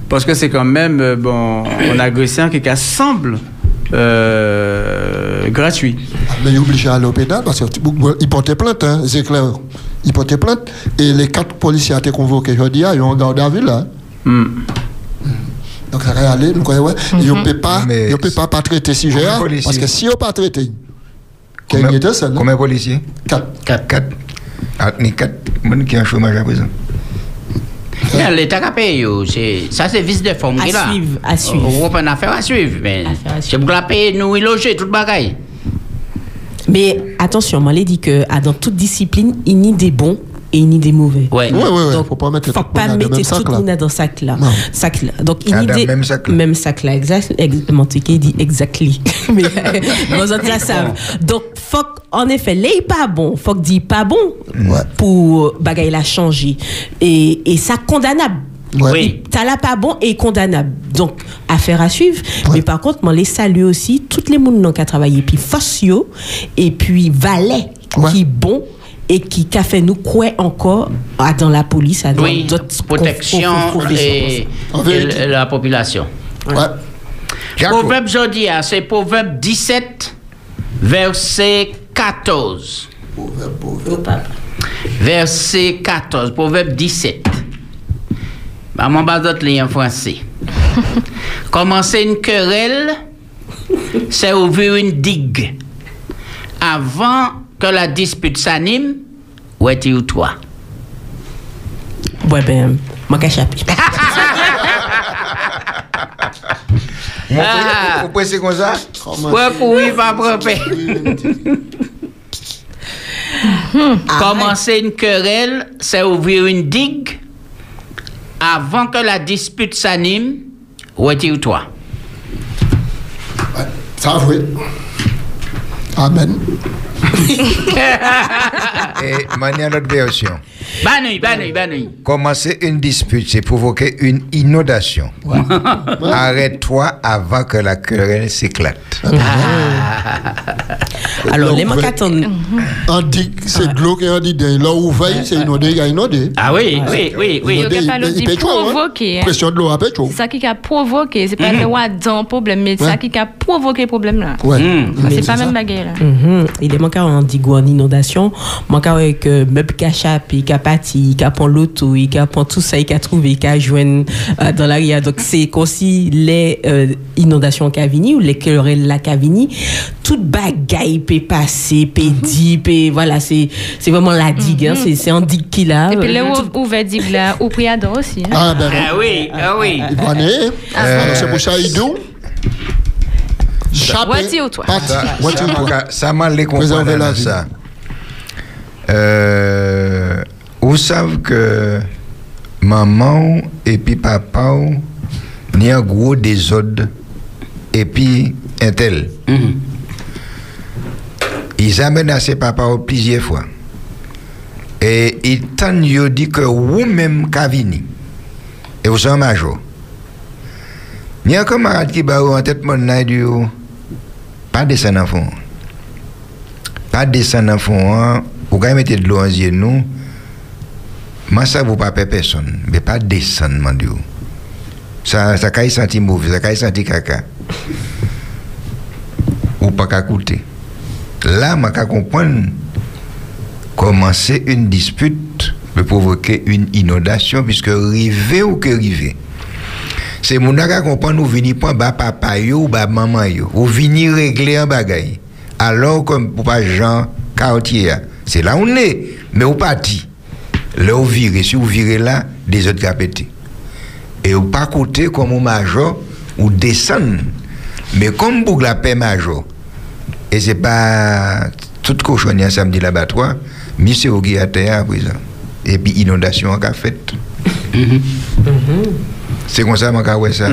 Parce que c'est quand même, euh, bon, on qui semble euh, gratuit. Mais il est obligé à aller au pénal parce qu'il portait plainte, hein, c'est clair. Il portait plainte et les quatre policiers ont été convoqués aujourd'hui, ils ont gardé à vue là. Hmm. Donc ça va aller, nous croyons, ouais. Ils ne peuvent pas, Mais ils peuvent pas, pas traiter ce sujet Combien de là, policiers parce que si ils n'ont pas y Combien, de policiers quatre. Quatre. Quatre. Ah, ni quatre. Bon, qui ont chômage à présent. L'État a payé, ça c'est vice de forme. À suivre, à suivre. On une affaire à suivre. C'est pour la payer, nous, y loger, toute bagaille. Mais attention, dit que ah, dans toute discipline, il y a des bons et il y a des mauvais. Ouais. Oui, oui, oui. Donc, faut pas mettre faut tout le pas monde dans le mettre même tout sac là. dans sac là. Non. Sac là. Donc dans des même sac là. même sac là exact exactement tu dit exactly. Mais euh, vous autres la savent. Donc faut en effet, là il pas bon, faut dit pas bon Ouais. pour bagaille la changer et et ça condamnable. Ouais. Oui. T'as là pas bon et condamnable. Donc, affaire à suivre. Mais par contre, moi, les salue aussi, toutes les gens qui ont travaillé, puis Fossio, et puis Valais, Ouais. qui bon et qui a fait nous quoi encore à dans la police, à dans Oui, d'autres protection et, la population. Ouais. Proverbe jeudi, ah, c'est Proverbe 17, verset 14. Verset 14, Proverbe 17. Bah, mon bas d'autres en français. Commencer une querelle, c'est ouvrir une digue. Avant que la dispute s'anime, où es-tu toi? Ouais, ben, moi, chapitre. Ah. Vous pensez comme ça? Ouais, courir, pas propre. Commencer une querelle, c'est ouvrir une digue. Avant que la dispute s'anime, retire-toi. Ouais. Ça a joué. Amen. Et manière l'autre version. Banouille, banouille, banouille. Commencer une dispute, c'est provoquer une inondation. Arrête-toi avant que la querelle s'éclate. Alors, Donc, les ouais. attendent. On dit que c'est de l'eau qui a dit, là où veille, c'est inondé, il y a inondé. Ah oui, oui, oui, oui. Donc, il y a pas l'autre il dit peut chaud, hein. provoquer, hein. Pression de l'eau à pétro. C'est ça qui a provoqué, c'est pas le roi dans le problème, mais c'est ça qui a provoqué le problème là. Ouais. Mm. C'est pas même baguette là. Mhm. Il est manqué en digo en inondation, manqué avec meuble qui a chapé, qui a parti, qui a pris l'auto, qui a pris tout ça, qui a trouvé, qui a joint euh, dans la ria. Donc c'est comme si les euh, inondations qui a venu ou les querelles là qui a venu, toute bagaille peut passer, peut dire, peut- voilà, c'est c'est vraiment la digue, hein, c'est c'est un digue qui là. Et puis là, ou priador aussi. hein. Ah, ben, Ah oui, ah oui. il va aller. Alors, c'est pour ça, il dit. Chapé. La vie. ça. Euh, vous savez que maman et puis papa ni un gros désordre et puis un tel. Mhm. Ils à ses papas plusieurs fois. Et ils yo dit que vous-même Kavini. Et vous êtes major. Il y a un camarade qui bat en tête mon du pas descendre en fond. Pas descendre en fond. hein. Vous pouvez mettre de l'eau en yeux nous. Moi, ça vous pas personne. Mais pas descendre, mon Dieu. Ça, ça caille senti mauvais, ça caille senti caca. Ou pas qu'à coûter. Là, je comprendre commencer une dispute peut provoquer une inondation puisque river ou que river. C'est mon qui comprendre ou venir pas bas papa ou bas maman yo ou venir régler un bagay. Alors comme pour pas Jean quartier, c'est là où on est, mais ou parti. Là où virez, si vous virez là, des autres qui a pété. Et ou pas côté comme un major, ou descendre. Mais comme pour la paix major, et c'est pas toute cochonnière samedi l'abattoir, mais c'est au à terre à présent. Et puis inondation en fait. C'est comme ça, mon cas, ouais, ça.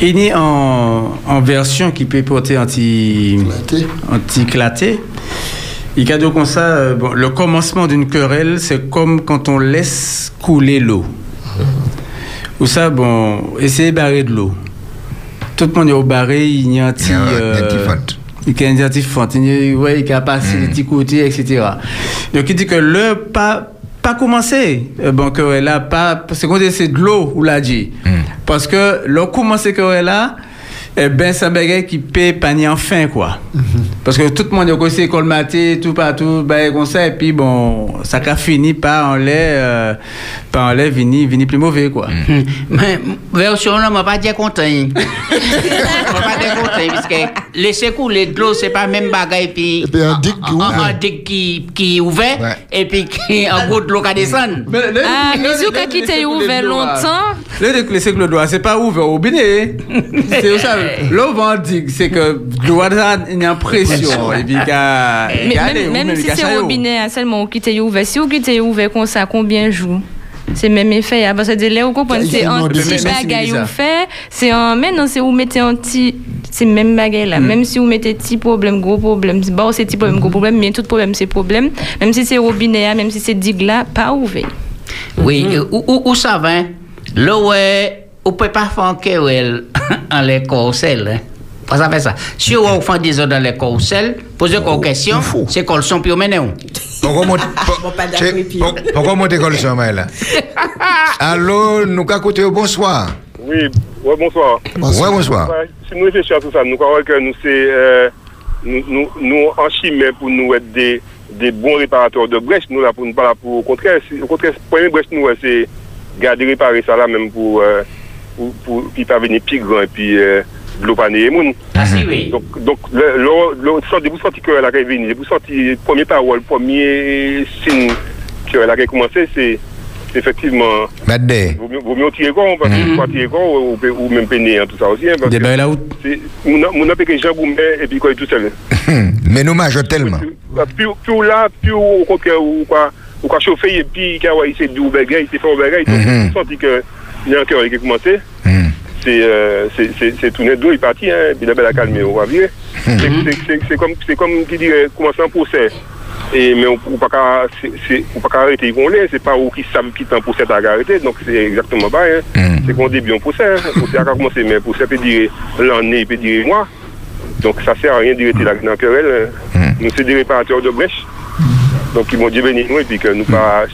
Il est en, en version qui peut porter anti anti-claté. Y a donc comme ça, euh, bon, le commencement d'une querelle, c'est comme quand on laisse couler l'eau. Ou ça, bon, essayez de barrer de l'eau. Tout le monde est au barré, il y a un petit. Il y a un- euh, petit fente. il y a un petit il y a- passé les petits côtés, etc. Donc il dit que le pas pas commencer euh, bon que là pas c'est qu'on c'est de l'eau ou l'a dit parce que le commencer que là eh ben c'est un bagage qui paie panier en fin quoi parce que tout le monde est aussi école maté tout partout ben comme ça et puis bon ça a fini par en euh, par en lait vini vini plus mauvais quoi Mais version là, pas dire content. hein. Moi pas dire content parce que laisser couler de l'eau c'est pas même bagaille puis puis un digue qui un- ouvert. qui qui ouvert Ouais. et puis qui en gros de l'eau qui descend. Ah, mais avez quitté ouvert longtemps, Le de laisser que le doigt, c'est pas ouvert au robinet. C'est ça. L'eau vendique, c'est que y a une pression. Et puis, même, même si c'est robinet, ah, seulement vous quittez ouvert. Si vous quittez ouvert comme ça, combien de jours c'est même effet, ah, parce que là, vous comprenez, c'est un petit mais- vous fait, c'est un, mais non, c'est vous mettez un petit, c'est même bagaille là, même si vous mettez petit problème, gros problème, c'est bon, c'est petit problème, gros problème, mais tout problème, c'est problème, même si c'est robinet, ah, même si c'est digue là, pas ouvert. Oui, euh, où, où, où ça va? hein? Là, on peut pas faire un querelle en les corcelles. Hein? Pas ça fait ça. Si on fait des ordres dans les corcelles, posez une question, c'est qu'on le son puis on mène. Pourquoi monter comme ça, là Allô, nous au bonsoir. Oui, ouais, bonsoir. Ouais, bonsoir. Ouais, si nous réfléchissons à tout ça, nous croyons que nous, c'est, euh, nous, nous, nous en chimie pour nous être des, des bons réparateurs de brèches, nous là pour nous pas là pour, au contraire, au contraire, la première brèche, nous, c'est garder réparer ça là même pour, euh, pour, pour, puis pas venir plus grand et puis, euh, de l'eau pas les moun. Ah, si, oui. Donc, donc, le, le, vous sortez que la venue, vous sortez, premier parole, premier signe que la commencé, c'est, effectivement, vaut mieux, vaut mieux tirer con, parce que pas tirer con, ou, même peiner, hein, tout ça aussi, hein, Des bails là où. mon, appel que Jean Goumet, et puis quoi, tout seul. Mais nous mangeons tellement. Plus, là, plus au contraire, ou quoi, ou quoi chauffer, et puis, quand ouais, il s'est dit ou il s'est fait au donc, Mhm. vous sentez que, il y a un cœur qui a commencé, Hmm. c'est, euh, c'est, tout net d'eau, il est parti, hein, puis la belle a calmé, on va virer. C'est, c'est, comme, qui dirait, commencer un procès. Et, mais on ne peut pas on arrêter, ils vont les, c'est pas où qui savent qui t'en procès à arrêter, donc c'est exactement pareil. Hein. Mm. C'est qu'on début un procès, hein. Le procès a commencé, mais le procès peut dire l'année, il peut dire mois. Donc ça sert à rien d'arrêter la dans la querelle. hein. Nous, c'est des réparateurs de brèches. Donc ils vont dire bénir nous et puis que nous pas,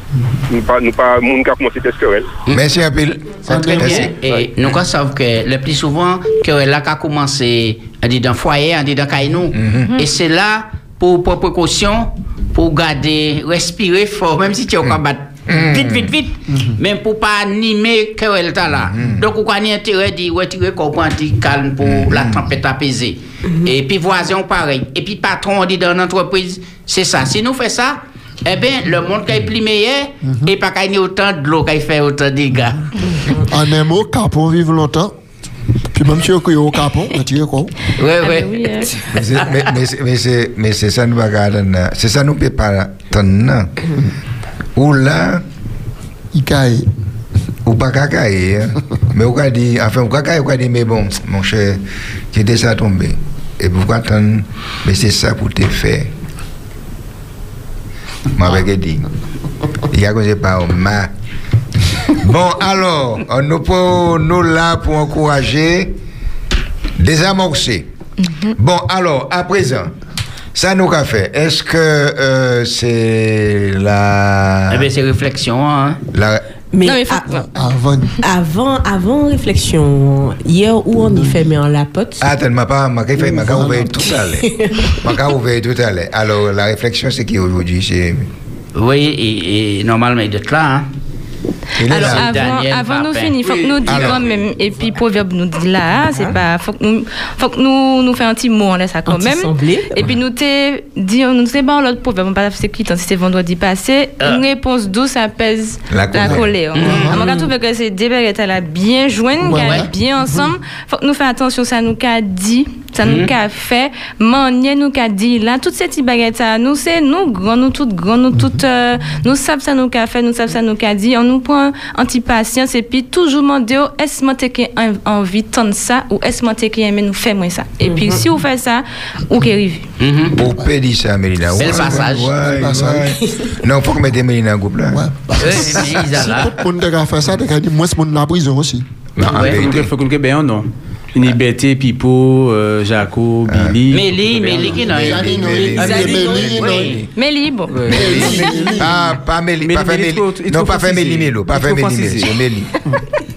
nous pas, nous pas, monde qui a commencé cette querelle. Merci un peu. C'est très Merci. bien. Et nous savons que le plus souvent, que là qu'a commencé, on dit dans le foyer, on dit dans Kainou. Et c'est là, pour, pour précaution, pour garder, respirer fort, même si tu es au combat. Vite, vite, vite. Même pour pas animer que elle est là. Donc, on a intérêt de retirer calme pour la tempête apaisée. Et puis, voisin, pareil. Et puis, patron, on dit dans l'entreprise, c'est ça. Si nous faisons ça, eh bien, le monde qui est plus meilleur, et pas qu'il y ait autant de l'eau qui fait autant de dégâts. En un mot, capon vive longtemps. Puis même si on est au capon, on tire quoi. Oui, Ah, oui. ben oui, hein. Mais c'est- mais- mais mais mais ça nous là. C'est ça nous peut pas attendre. Ou là, Il caille. ou pas cacaille. hein. Mais ou dit, enfin, ou cacaille, ou dit, mais bon, mon cher, j'ai déjà tombé. Et pourquoi attendre Mais c'est ça pour te faire? Moi, avec dit. Il y a que pas ma. Bon, alors, on nous, pour, nous là pour encourager, désamorcer. Bon, alors, à présent, ça nous qu'a fait. Est-ce que euh, c'est la, Eh bien, c'est réflexion, hein. la. Mais, Non, mais faut- a- Avant. avant, avant réflexion, hier où on y fait mais en la pote, Ah, tellement pas, ma fait, ma ouvert tout à l'heure. Ma ouvert tout à l'heure. Alors, la réflexion, c'est qui aujourd'hui? C'est. Oui, et, et normalement, il doit être là, hein. Alors, avant, avant nous finir, il faut que nous disions quand même, et puis Proverbe nous dit là, c'est pas, faut que nous, faut que nous, nous fassions un petit mot en laisse ça quand même. Et puis nous t'es dit, nous t'es bon l'autre Proverbe, on pas c'est qui, tant si c'était vendredi passé, Ah. une réponse douce apaise La colère. colère. On va trouver que c'est des à la bien qu'elle bien ensemble. Faut que nous fassions attention, ça nous qu'a dit, ça nous qu'a fait, manier nous qu'a dit là, toutes ces petites baguettes nous c'est nous grands, nous toutes grands, nous toutes, euh, nous savons ça nous qu'a fait, nous savons ça nous qu'a dit, on nous prend anti-patience et puis toujours demander, est-ce que moi qui envie de tendre ça ou est-ce que moi qui aime nous faire moins ça. Et puis si vous faites ça, ou qui arrive. Mhm. Pour pédir ça, Mélina. Bel Ouais, passage. Non, faut que mettre Mélina dans le groupe là. Si tout le monde a fait ça, t'as dit, moi, c'est mon la prison aussi. Non, en faut que ben non. Liberté, Pipo, euh, Jaco, Billy. Mélie, Mélie qui n'a. Ah, Mélie, libre. Ah, pas Mélie, pas faire Mélie, Non, pas faire francisé. Mélie Mélo, pas trop Mélie Mélie.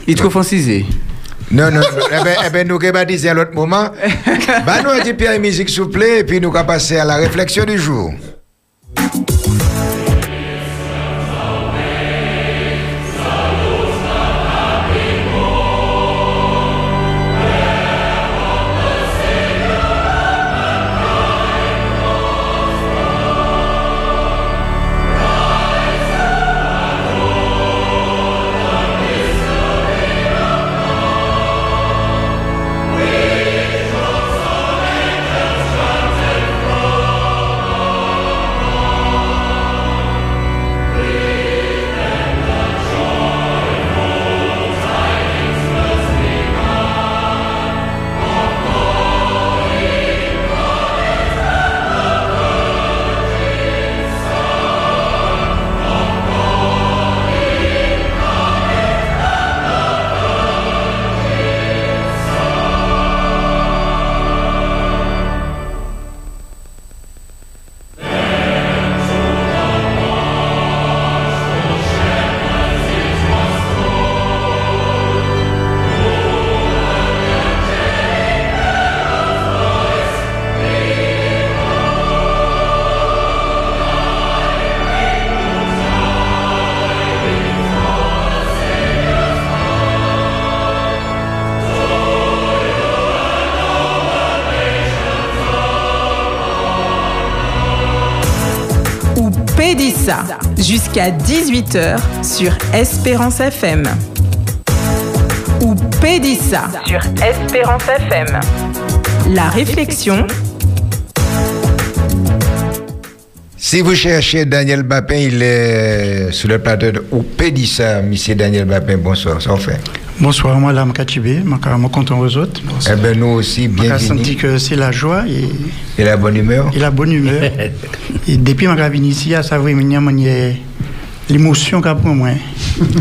Il est trop francisé. Non, non, eh ben, eh ben, nous qui baptiser à l'autre moment. bah, nous, un petit peu de musique, s'il vous plaît, et puis nous allons passer à la réflexion du jour. Jusqu'à 18h sur Espérance FM. Ou Pédissa sur Espérance FM. La réflexion, Si vous cherchez Daniel Bapin, il est sur le plateau de Oupédissa. Monsieur Daniel Bapin, bonsoir, ça fait. Bonsoir, moi, Lam Katibé, je suis content aux autres. Eh ben, nous aussi, Je senti bienvenue. que c'est la joie et, Et la bonne humeur. et la bonne humeur. et depuis que je suis venu ici, à savoir, il y a l'émotion qu'a pour moi.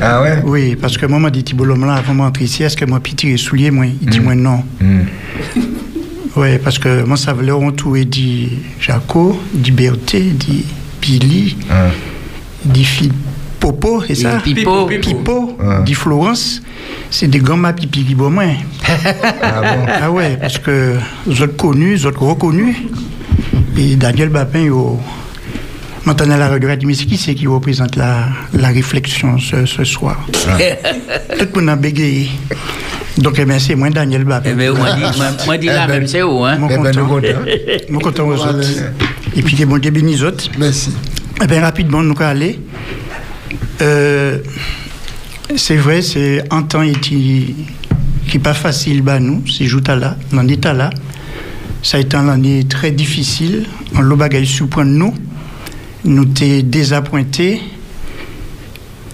Ah ouais? Oui, parce que moi, je dit Thibault là, avant d'entrer ici, est-ce que moi, pitié les souliers, moi? Il dit, Mm. moi, non. Hmm. Oui, parce que moi, ça voulait tout et dit Jaco, dit Berthé, dit Billy, Ah. dit Phil Popo, c'est ça? Pipo. Pipo, Ah. dit Florence. C'est des grands pipi qui moins. Ah bon? Ah ouais, parce que vous êtes connus, vous êtes reconnus. Et Daniel Bapin, yo, maintenant la radio c'est qui c'est qui représente la, la réflexion ce, ce soir? Tout le monde a bégayé. Donc, eh bien, c'est moi, Daniel Bapin. Eh ben, moi, dis- moi, moi, dis la Eh ben, même, c'est où, hein? Mon Eh ben, nous content. Mon content aux autres. Et puis, que bon Dieu bénisse autres. Merci. Eh bien, rapidement, nous allons aller. Euh, c'est vrai, c'est un temps qui n'est pas facile, bah, nous, c'est dans l'état là. Ça a été une année très difficile. On l'a bagaille surprendre nous. Nous t'es désappointés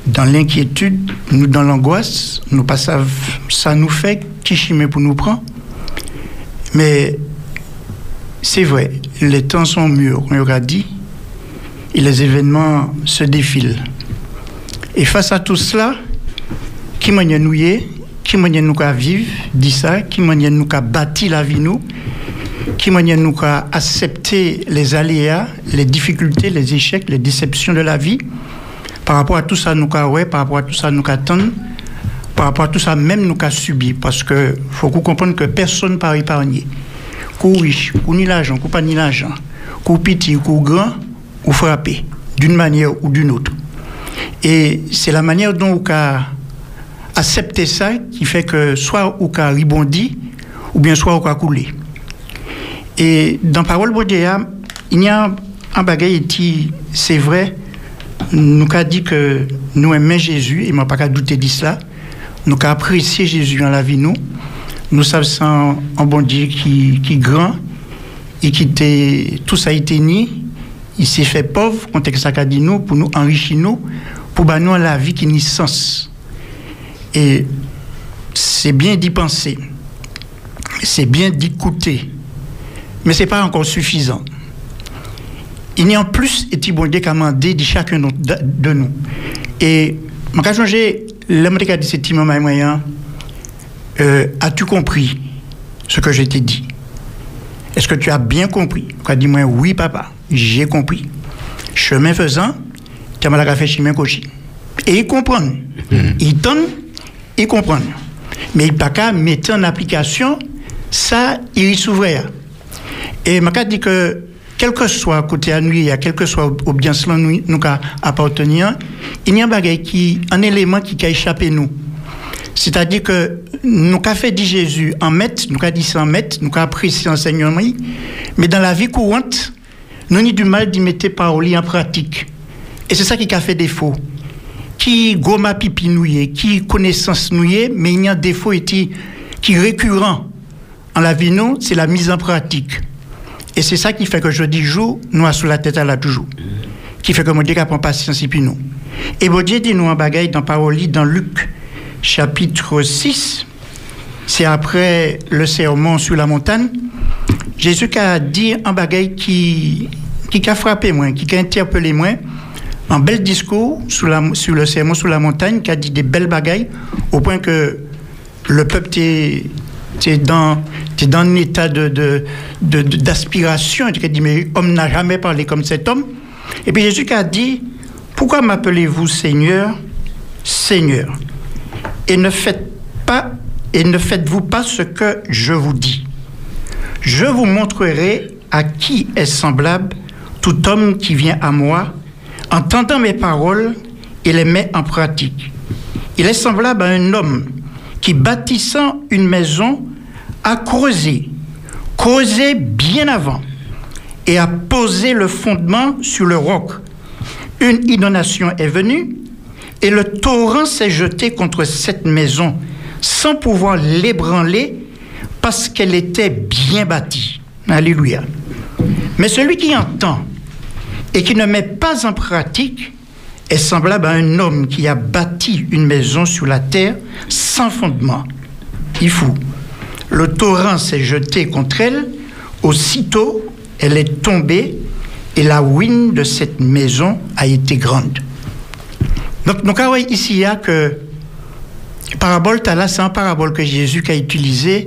dans l'inquiétude, nous dans l'angoisse. Nous pas savent, ça nous fait qui pour nous prendre. Mais c'est vrai, les temps sont mûrs, on aura dit, et les événements se défilent. Et face à tout cela, qui m'a nous qui m'a nous qu'à dit ça, qui m'a nous qu'à bâtir la vie nous, qu'à accepter les aléas, les difficultés, les échecs, les déceptions de la vie, par rapport à tout ça nous ouais, par rapport à tout ça nous qu'à attendre, par rapport à tout ça même nous qu'à subir, parce que faut qu'on comprenne que personne pas épargné. Qu'on riche, qu'on ni l'argent, qu'on pas ni l'argent, qu'on petit, qu'on grand, ou frappé, d'une manière ou d'une autre. Et c'est la manière dont on a accepté ça qui fait que soit on a rebondi, ou bien soit on a coulé. Et dans Parole Bodéa, il y a un bagage qui, c'est vrai, nous avons dit que nous aimons Jésus, et ne pas douter de cela. Nous avons apprécié Jésus dans la vie, nous. Nous savons un bon Dieu qui, qui grand et qui était, tout ça a été ni. Il s'est fait pauvre, contexte ça dit nous, pour nous enrichir nous, pour nous la vie qui n'a sens. Et c'est bien d'y penser, c'est bien d'écouter, mais ce n'est pas encore suffisant. Il y a en plus, et bon Dieu qu'a demandé de chacun de nous. Et, je vais changer, l'homme qui a dit, c'est moyen, euh, as-tu compris ce que je t'ai dit? Est-ce que tu as bien compris? A dit, moi, oui, papa, j'ai compris. Chemin faisant, tu as fait chemin cochi. Et il comprend. Hmm. Il donne, il comprend. Mais il n'a pas mettre en application ça, il s'ouvre. Et je dit que quel que soit côté à nuit, quel que soit au bien nous nous appartenir, il y a un qui, un élément qui a échappé nous. C'est-à-dire que nous avons fait dit Jésus en maître, nous avons dit ça en maître, nous avons apprécié l'enseignement, mais dans la vie courante, nous avons du mal d'y mettre paroles en pratique. Et c'est ça qui a fait défaut. Qui goma pipi nouye, qui connaissance nouye, mais il y a un défaut qui est récurrent en la vie, c'est la mise en pratique. Et c'est ça qui fait que je dis jour, nous sous la tête à la toujours. Qui fait que mon Dieu prend patience et puis nous. Et mon Dieu dit nous en bagaille dans parole dans Luc chapitre 6. C'est après le sermon sur la montagne. Jésus a dit un bagaille qui, qui a frappé moi, qui a interpellé moi. Un bel discours sur, le sermon sur la montagne, qui a dit des belles bagailles, au point que le peuple était dans, es dans un état de, d'aspiration. De, tu dit, mais homme n'a jamais parlé comme cet homme. Et puis Jésus a dit, pourquoi m'appelez-vous Seigneur, Seigneur? Et ne faites pas, et ne faites-vous pas ce que je vous dis. Je vous montrerai à qui est semblable tout homme qui vient à moi, entendant mes paroles et les met en pratique. Il est semblable à un homme qui, bâtissant une maison, a creusé, creusé bien avant, et a posé le fondement sur le roc. Une inondation est venue, et le torrent s'est jeté contre cette maison, sans pouvoir l'ébranler, parce qu'elle était bien bâtie. Alléluia. Mais celui qui entend et qui ne met pas en pratique est semblable à un homme qui a bâti une maison sur la terre sans fondement. Il faut. Le torrent s'est jeté contre elle. Aussitôt, elle est tombée et la ruine de cette maison a été grande. Donc, donc ici, il y que parabole, c'est un parabole que Jésus a utilisé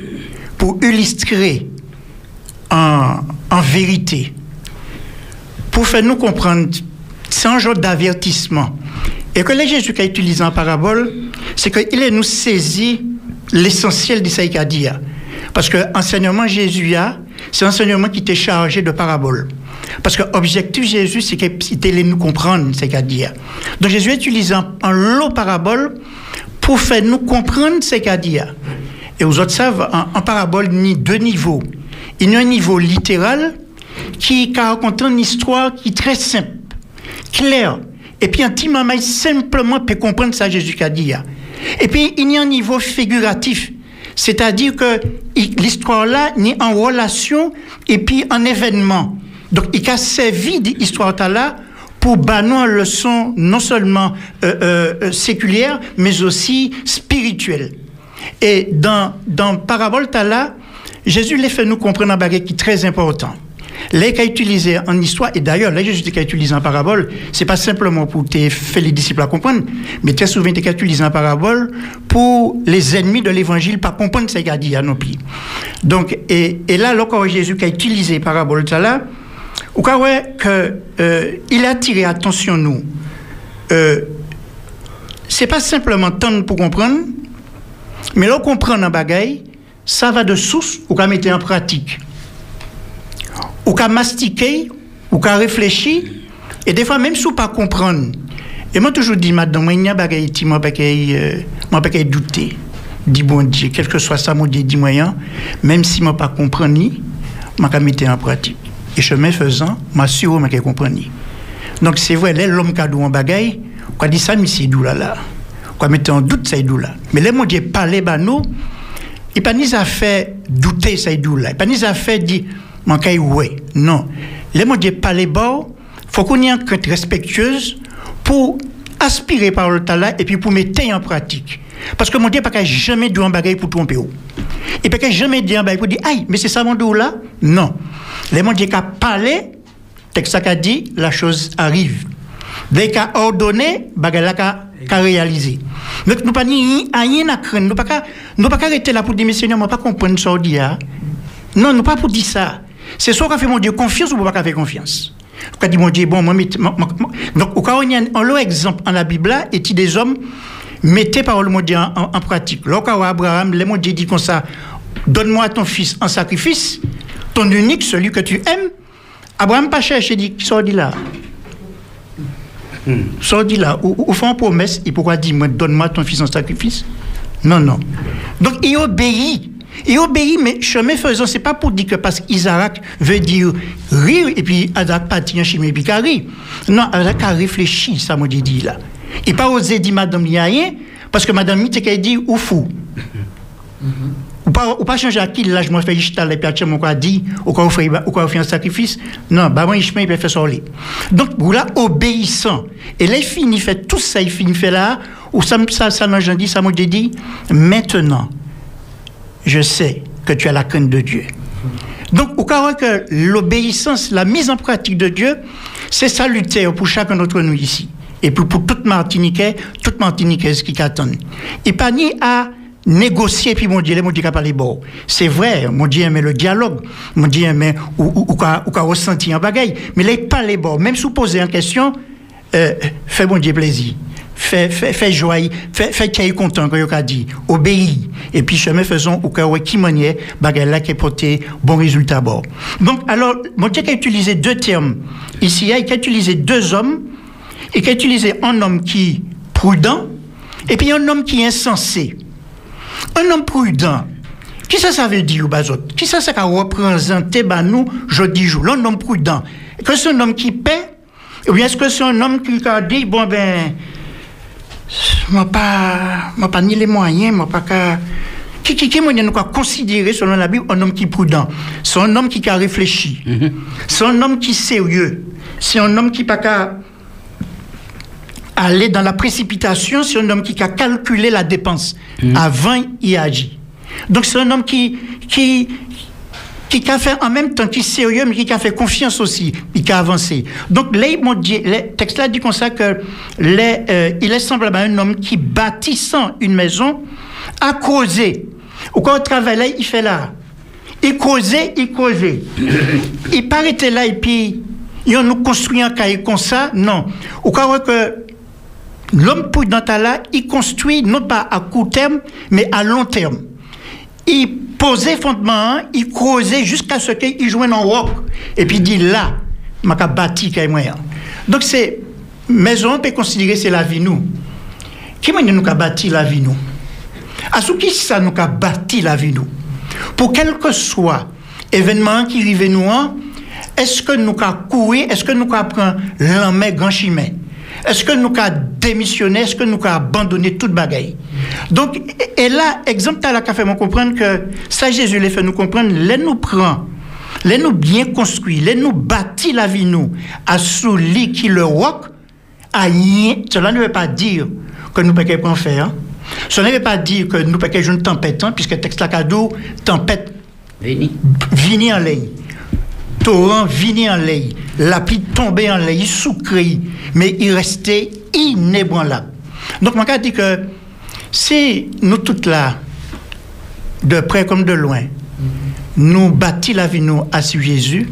pour illustrer en, vérité, pour faire nous comprendre c'est un genre d'avertissement. Et que les Jésus a utilisé en parabole, c'est qu'il nous saisit l'essentiel de ce qu'il a dit. Parce que l'enseignement Jésus a, c'est enseignement qui était chargé de parabole. Parce que l'objectif Jésus, c'est qu'il nous comprendre ce qu'il a dit. Donc Jésus utilise un, un lot parabole pour faire nous comprendre ce qu'il a dit. Et vous autres savez, en, parabole, il y a deux niveaux. Il y a un niveau littéral qui raconte une histoire qui est très simple clair. Et puis un petit maman simplement peut comprendre ça Jésus a dit. Et puis il y a un niveau figuratif. C'est-à-dire que l'histoire là n'est en relation et puis en événement. Donc il a servi d'histoire là pour banner une leçon non seulement euh, euh, euh, séculière, mais aussi spirituelle. Et dans, dans Parabole là, Jésus les fait nous comprendre un bagage qui est très important. Les cas utilisés en histoire, et d'ailleurs, les Jésus qui utilisé en parabole, c'est pas simplement pour te faire les disciples à comprendre, mais très souvent, tu utilisé en parabole pour les ennemis de l'évangile, pas comprendre ce qu'il dit. Donc, et, là, lorsque Jésus qui a utilisé parabole, ça là, ou que, euh, il a attiré attention nous. Euh, c'est pas simplement tant pour comprendre, mais là, comprendre un bagaille, ça va de source ou qu'à mettre en pratique ou qu'à mastiquer, ou qu'à réfléchir, et des fois même sous pas comprendre. Et moi, toujours dit, madame, moi, il n'y a pas moi, pas de douter. Dit bon Dieu, quel que soit ça, mon Dieu, dit moyen, même si moi pas moi, je mettre en pratique. Et chemin faisant, m'assure que je comprends. Donc, c'est vrai, l'homme qui a en bagaille, quoi dit ça, mais c'est d'où là là. Mettre en doute, c'est d'où là. Mais là, mon Dieu, parler, bah, nous, il pas ni à fait douter, c'est d'où là. Il pas ni à fait dire, mon cas, ouais. Non. Là, mon Dieu, parler, bah, faut qu'on ait une crainte respectueuse pour aspirer par le talent et puis pour mettre en pratique. Parce que mon Dieu, pas jamais dit un bagage pour tromper. Il peut jamais dire un bagage pour dire, aïe, mais c'est ça mon dos là? Non. Les qui a parlé, texte a dit, la chose arrive. Dès qu'il a ordonné, bagage là qu'a réalisé. Donc nous pas rien à craindre, nous pas nous pas arrêter là pour dire, mais Seigneur, moi pas comprendre ça dit. Non, nous pas pour dire ça. C'est soit qu'on fait mon Dieu confiance ou pas faire confiance? Quand dit mon Dieu, bon, moi, donc, au cas où on a un exemple en la Bible là, et des hommes mettez parole mon Dieu en, en, pratique. Là, quand Abraham, le mon Dieu dit comme ça, donne-moi ton fils en sacrifice, ton unique, celui que tu aimes. Abraham pas cherché, dit, qui sort dit là? Sort dit là, ou, ou fait une promesse, il pourra dire, donne-moi ton fils en sacrifice? Non, non. Donc, il obéit. Il obéit, mais chemin faisant, c'est pas pour dire que parce qu'Isaac veut dire rire, et puis Isaac partit en chimie, rire. Non, Isaac a réfléchi, ça m'a dit là. Il pas osé dire madame rien, parce que madame Mite qu'elle dit ou fou. Ou pas, changer à qui là, je me fais ishtal et puis mon quoi dit, ou quoi quoi fait un sacrifice. Non, bah moi, Ishmael, il fait sortir. Donc, là, obéissant. Et là, il finit fait tout ça, il finit fait là, ou ça, ça, ça dit, ça m'a dit, maintenant, je sais que tu as la crainte de Dieu. Donc, au cas l'obéissance, la mise en pratique de Dieu, c'est salutaire pour chacun d'entre nous ici. Et pour, toute Martiniquais, toute Martiniquaise qui t'attend. Et pas ni à négocier, puis mon Dieu, mon Dieu, pas les bords. C'est vrai, mon Dieu aime le dialogue, mon Dieu aime, ou, ou, ressentir un bagaille, mais là, pas les bords. Même si vous posez en question, euh, fais mon Dieu plaisir fait, fait, fait joie, fait, fait qu'il content, il a dit, obéit. Et puis, chemin faisons au cas où qui maniait, bagarre là qui porté bon résultat bord. Donc, alors, mon Dieu a utilisé deux termes. Ici, il a utilisé deux hommes, et qui a utilisé un homme qui prudent, et puis un homme qui est insensé. Un homme prudent, qui ça, ça veut dire, Bazot? Qui ça, ça a représenté, bah, nous, jeudi jour? L'un homme prudent? Que c'est un homme qui paie? Ou bien est-ce que c'est un homme qui a dit, bon, ben, moi pas moi pas ni les moyens moi pas qu'à qui qui qui nous considérer selon la Bible un homme qui est prudent? C'est un homme qui a réfléchi. C'est un homme qui est sérieux. C'est un homme qui pas qu'à aller dans la précipitation c'est un homme qui a calculé la dépense. Avant y agir donc c'est un homme qui qui qui a fait en même temps, qui est sérieux, mais qui a fait confiance aussi, qui a avancé. Donc, là, mon Dieu, le texte là dit comme ça que les, euh, il est semblable à un homme qui bâtissant une maison a causé. Ou quand on travaille il fait là. Il causait, il causait. il paraît là et puis, il nous construit un cahier comme ça. Non. Ou quand que l'homme prudent là, il construit non pas à court terme, mais à long terme. Il posait fondement, il creusait jusqu'à ce qu'il joue en rock. Et puis il dit là, m'a bâti moyen. Donc c'est maison on peut considérer c'est la vie nous. Qui m'a nous bâti la vie nous? À ce qui ça nous a bâti la vie nous? Pour quel que soit événement qui arrive nous, est-ce que nous avons couru, est-ce que nous avons pris l'homme grand chemin? Est-ce que nous avons démissionné? Est-ce que nous avons abandonné toute bagaille? Donc, et là, exemple, tu as fait nous comprendre que ça, Jésus l'a fait nous comprendre, les nous prend, les nous bien construit, les nous bâtit la vie nous, à lit qui le roc, à rien. Cela ne veut pas dire que nous ne pouvons pas faire. Cela ne veut pas dire que nous ne pouvons pas une tempête, hein, puisque texte la cadeau, tempête, vini en ligne torrent vini en lait, la pluie tombait en lait, sucré, mais il restait inébranlable. Donc, je dit que si nous toutes là, de près comme de loin, nous bâtis la vie nous à Jésus,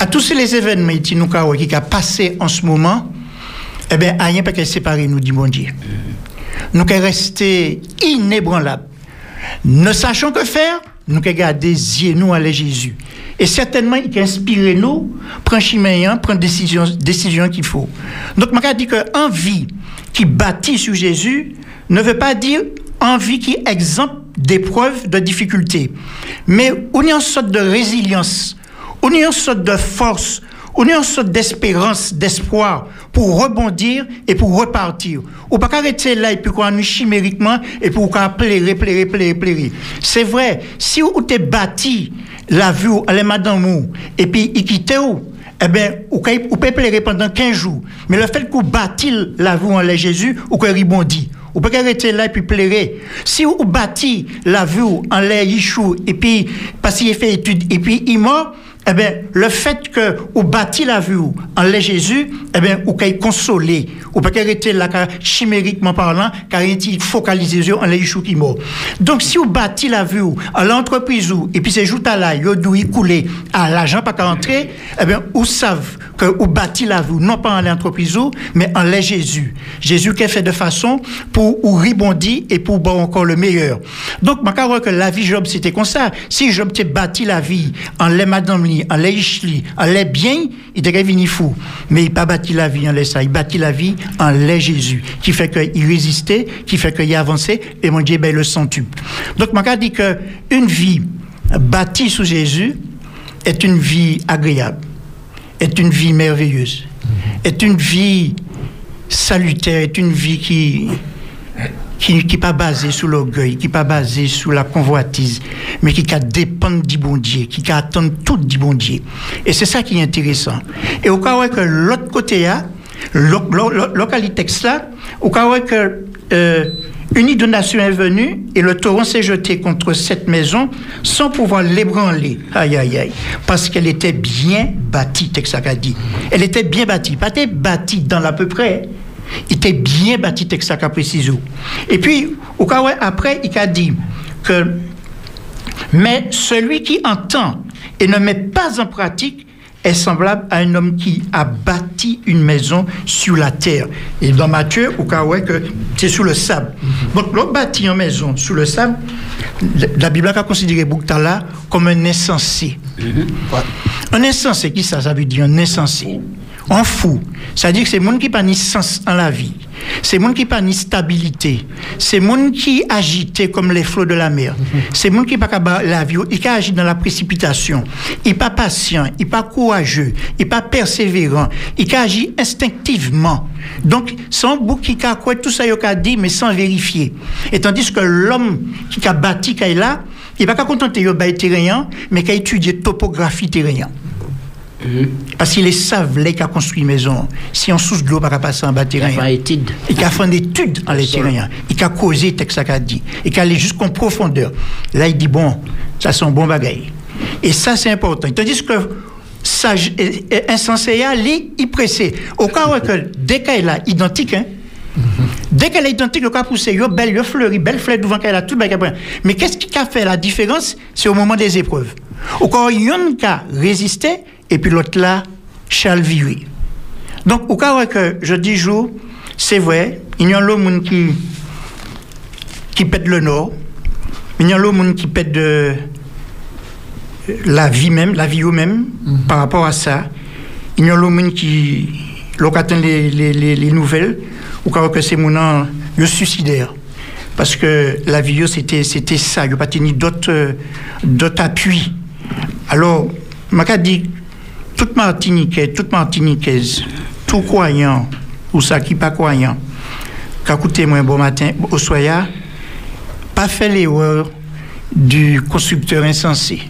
à tous ces événements qui nous qui a passé en ce moment, eh bien, rien pas qu'elle séparer nous dit mon Dieu. Nous qu'elle resté inébranlable. Ne sachant que faire, nous gardé yeux nous à Jésus. Et certainement, il a inspiré nous, prendre chemin, prendre décision, décision qu'il faut. Donc, je dit que envie qui bâtit sur Jésus ne veut pas dire envie qui exempte d'épreuves, de difficultés. Mais on est en sorte de résilience, on est en sorte de force, on est en sorte d'espérance, d'espoir pour rebondir et pour repartir. Ou pas arrêter là et puis qu'on nous chimériquement et pour qu'on plairer, plairer, plairer, plairer. C'est vrai, si vous t'es bâti la vue, est madame et puis il quitte où, eh bien, vous pouvez plairer pendant 15 jours. Mais le fait que vous bâti la vue en Jésus, ou qu'on rebondit. Vous pouvez arrêter là et puis plairer. Si vous bâti la vue en l'air Yishou et puis parce qu'il fait étude et puis il mort, eh bien, le fait que vous bâti la vue en Jésus, eh bien, vous pouvez consoler. Vous pouvez arrêter là chimériquement parlant, car il focalise sur en l'air Yishou qui mort. Donc, si vous bâti la vue en l'entreprise et puis c'est juste à vous doit couler à l'argent pas qu'à entrer, eh bien, vous savez que vous bâti la vue, non pas en l'entreprise, mais en l'air Jésus. Jésus qui fait de façon pour ou rebondir et pour boire encore le meilleur. Donc, crois que la vie Job, c'était comme ça. Si Job t'ai bâti la vie en les madame li, en les ichli, en les bien, il devrait venir fou. Mais il pas bâti la vie en les ça. Il bâti la vie en les Jésus, qui fait qu'il résistait, qui fait qu'il avancé, et mon Dieu, ben, le tu Donc, je dit que une vie bâtie sous Jésus est une vie agréable, est une vie merveilleuse, est une vie salutaire, est une vie qui qui n'est pas basée sur l'orgueil, qui n'est pas basée sur la convoitise, mais qui dépend du bon Dieu, qui attend tout du bon Dieu. Et c'est ça qui est intéressant. Et au cas où l'autre côté, texte là, au cas où euh, une inondation est venue et le torrent s'est jeté contre cette maison sans pouvoir l'ébranler. Aïe, aïe, aïe. Parce qu'elle était bien bâtie, Texaca dit. Elle était bien bâtie. Pas bâtie dans l'à peu près, il était bien bâti Texaca préciso. Et puis, au cas où après, il a dit que, mais celui qui entend et ne met pas en pratique est semblable à un homme qui a bâti une maison sur la terre. Et dans Matthieu, au cas où que c'est sous le sable. Donc, l'homme bâtit une maison sous le sable, la Bible a considéré Bouktala comme un insensé. Un insensé, qui ça Ça veut dire un insensé? On fou. C'est-à-dire que c'est monde qui pas ni sens en la vie. C'est monde qui pas ni stabilité. C'est monde qui agité comme les flots de la mer. C'est monde qui pas la vie, il qui agit dans la précipitation. Il pas patient, il pas courageux, il pas persévérant, il qui agit instinctivement. Donc, sans bouc qui a quoi tout ça il a dit mais sans vérifier. Et tandis que l'homme qui a bâti qui est là, il va pas contenter de terrain, mais qui a étudié topographie terrain. Parce qu'il est savent qui a construit une maison. Si on sous de l'eau, pas passer en bas Il a fait étude. Il a fait une étude en les terrains. Il a causé qu'il a dit. Il a allé jusqu'en profondeur. Là, il dit, bon, ça c'est un bon bagaille. Et ça, c'est important. Tandis que sage, insensé, il pressé. Au cas où, dès qu'elle est identique, hein, Dès qu'elle est identique, le cas poussé, yo belle, yo fleuri, belle fleur devant qu'elle a tout Mais qu'est-ce qui a fait la différence? C'est au moment des épreuves. Au cas où il y a résisté, et puis l'autre là, Charles Viry. Donc, au cas où que je dis jour, c'est vrai, il y a l'homme qui, qui pète le nord, il y a l'homme qui pète de la vie même, la vie eux-mêmes, mm-hmm. par rapport à ça. Il y a l'homme qui, lorsqu'on les, les, les, les nouvelles, ou cas que c'est mon le suicidaire. Parce que la vie, c'était, c'était ça, il n'y a pas tenu d'autres, d'autres appuis. Alors, je dit toute Martiniquais, toute Martiniquaise, tout croyant, ou ça qui pas croyant, qui écouté moi bon matin au soya, pas fait l'erreur du constructeur insensé.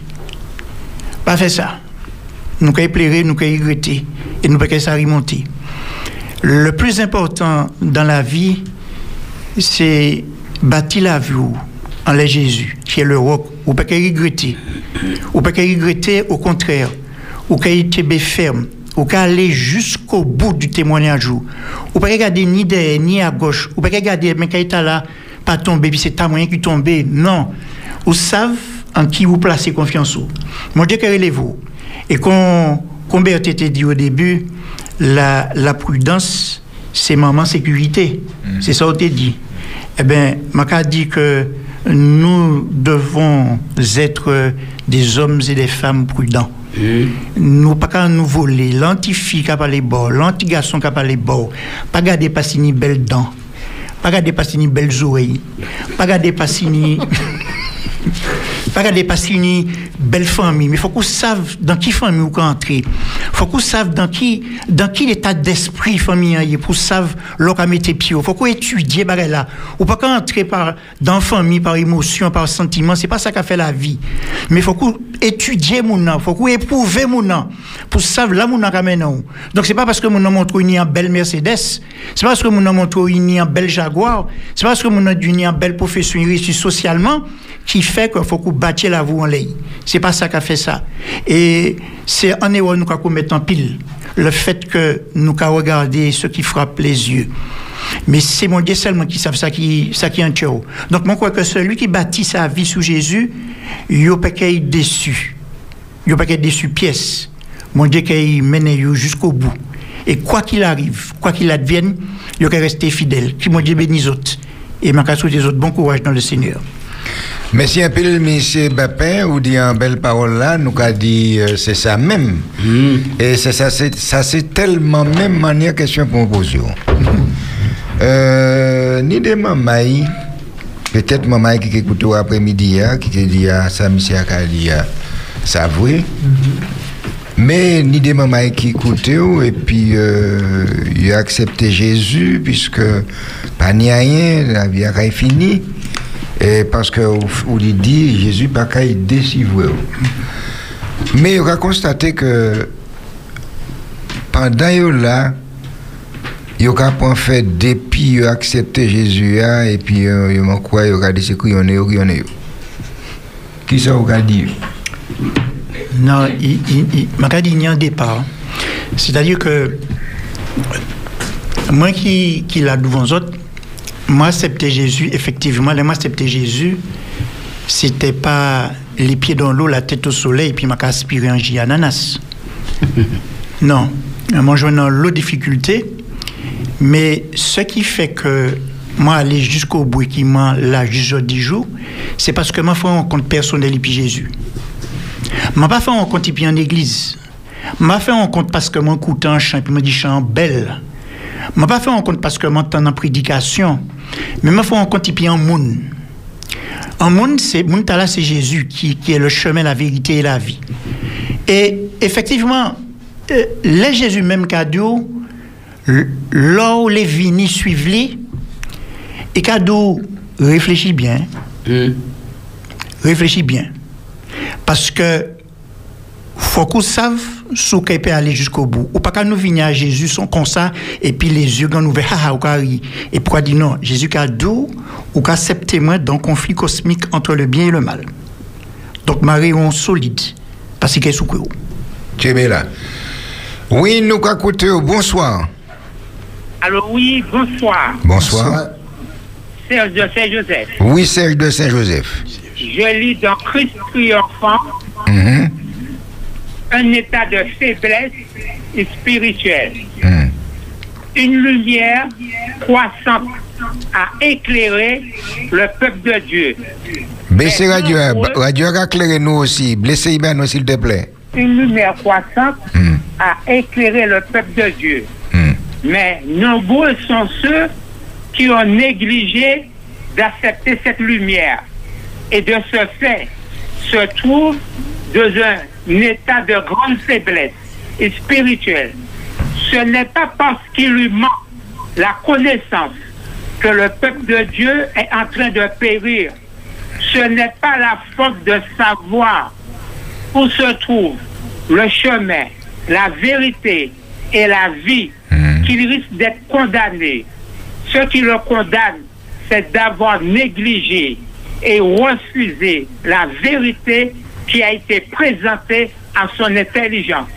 Pas fait ça. Nous avons pleurer, nous avons regretter, et nous avons ça remonter. Le plus important dans la vie, c'est bâtir la vie en Jésus, qui est le roc. Ou pas regretter. Ou pas regretter, au contraire ou qu'à être ferme, ou qu'à aller jusqu'au bout du témoignage, ou pas regarder ni derrière, ni à gauche, ou pas regarder, mais être là, pas tomber, puis c'est ta moyen qui tombe. Non. Vous savez en qui vous placez confiance. Mon Dieu, relève-vous. Et quand, comme était dit au début, la, la prudence, c'est maman sécurité. Mm. C'est ça qu'on t'a dit. Eh bien, m'a dit que nous devons être des hommes et des femmes prudents. Nous pas qu'à nous voler, l'anti-fille qui a pas les bords, l'anti-garçon qui a pas les bords, pas garder pas ni belles dents, pas garder pas ni belles oreilles, pas garder pas ni pas y a une belle famille, mais faut qu'on sache dans qui famille on entrer. Il faut qu'on sache dans qui, dans qui état d'esprit famille est pour savoir l'on a mettre pied. Faut qu'on étudie là. Ou pas qu'on entrer par, dans famille par émotion, par sentiment. C'est pas ça qui fait la vie. Mais faut qu'on étudie mon nom. Faut qu'on éprouve mon nom. Pour savoir là mon nom Donc c'est pas parce que mon nom montre une belle Mercedes. C'est pas parce que mon nom montre une belle Jaguar. C'est pas parce que mon nom une belle profession réussie socialement qui fait qu'il faut qu'on batte la voie en l'air. C'est pas ça qui a fait ça. Et c'est en erreur nous qu'on met en pile le fait que nous qu'à regarder ce qui frappe les yeux. Mais c'est mon Dieu seulement qui savent ça qui, ça qui est un Donc, moi, crois que celui qui bâtit sa vie sous Jésus, il pas qu'il déçu. Il pas qu'il déçu pièce. Mon Dieu qu'il mène jusqu'au bout. Et quoi qu'il arrive, quoi qu'il advienne, il va rester fidèle. Qui mon Dieu bénisse autres. Et m'a des autres bon courage dans le Seigneur. Merci un peu, M. Bapin, ou dit en belle parole là, nous a dit euh, c'est ça même. Mm. Et c'est ça, c'est, ça c'est tellement même manière question proposition. euh, ni des mamans, peut-être maman qui écoute après-midi, hein, qui te dit à ça, monsieur Akali, ça vrai. Mm-hmm. Mais ni des mamans qui écoutent et puis euh, il a accepté Jésus puisque pas ni rien, la vie a fini. Et parce que vous dit Jésus pas qu'à décivrer. Mais on a constaté que pendant là, il a pas fait depuis accepté Jésus et puis il m'a quoi il a dit en il y en a. Qui ça vous a dit Non, il m'a dit il y a un départ. C'est-à-dire que moi qui, qui l'a devant autres, moi, accepter Jésus, effectivement, moi, accepter Jésus, c'était pas les pieds dans l'eau, la tête au soleil, et puis m'a aspiré un ananas. non, moi, je dans l'eau difficulté, mais ce qui fait que moi, aller jusqu'au bout et qui m'a là jusqu'à 10 jours, c'est parce que moi, je un compte personnel et puis Jésus. Je pas fait un compte et en église. Je fait un compte parce que mon écoute un chant et puis me dit chant belle. Je pas fait un compte parce que je m'entends en prédication. Mais il faut en compte en monde. En monde, c'est c'est Jésus qui, qui, est le chemin, la vérité et la vie. Et effectivement, euh, les Jésus même cadeau, là où les vignes suivent les, et cadeau réfléchis bien. Mm. Réfléchis bien. Parce que faut qu'on sache ce qu'il peut aller jusqu'au bout. Ou pas quand nous venons à Jésus, sont comme ça, et puis les yeux quand nous haha, ou Et pourquoi dire non? Jésus doux, ou qu'a témoin d'un conflit cosmique entre le bien et le mal. Donc, Marie, on solide, parce qu'elle est sous Tu es là. Oui, nous au bonsoir. Alors, oui, bonsoir. Bonsoir. Serge de Saint-Joseph. Oui, Serge de Saint-Joseph. Je lis dans Christ triomphant. Mm un état de faiblesse spirituelle. Hmm. Une lumière croissante a éclairé le peuple de Dieu. Baissez Radio, Radio éclairez nous aussi. Blessez nous s'il te plaît. Une lumière croissante a éclairé le peuple de Dieu. Mais nombreux sont ceux qui ont négligé d'accepter cette lumière et de ce fait se trouvent dans un état de grande faiblesse et spirituelle, ce n'est pas parce qu'il lui manque la connaissance que le peuple de Dieu est en train de périr. Ce n'est pas la faute de savoir où se trouve le chemin, la vérité et la vie. Qu'il risque d'être condamné. Ce qui le condamne, c'est d'avoir négligé et refusé la vérité qui a été présenté à son intelligence.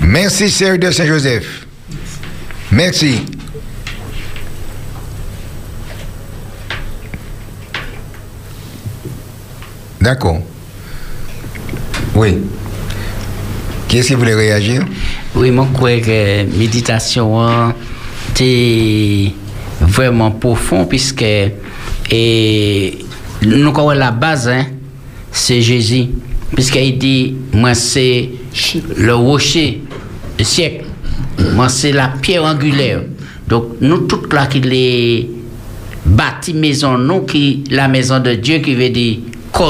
Merci, Serge de Saint-Joseph. Merci. D'accord. Oui. Qui est-ce qui voulait réagir? Oui, moi, je crois que méditation, c'est vraiment profond, puisque Et nous avons la base, hein, c'est Jésus. Puisqu'il dit, moi c'est le rocher du siècle. Moi c'est la pierre angulaire. Donc nous toutes là qui les bâti maison, nous qui la maison de Dieu qui veut dire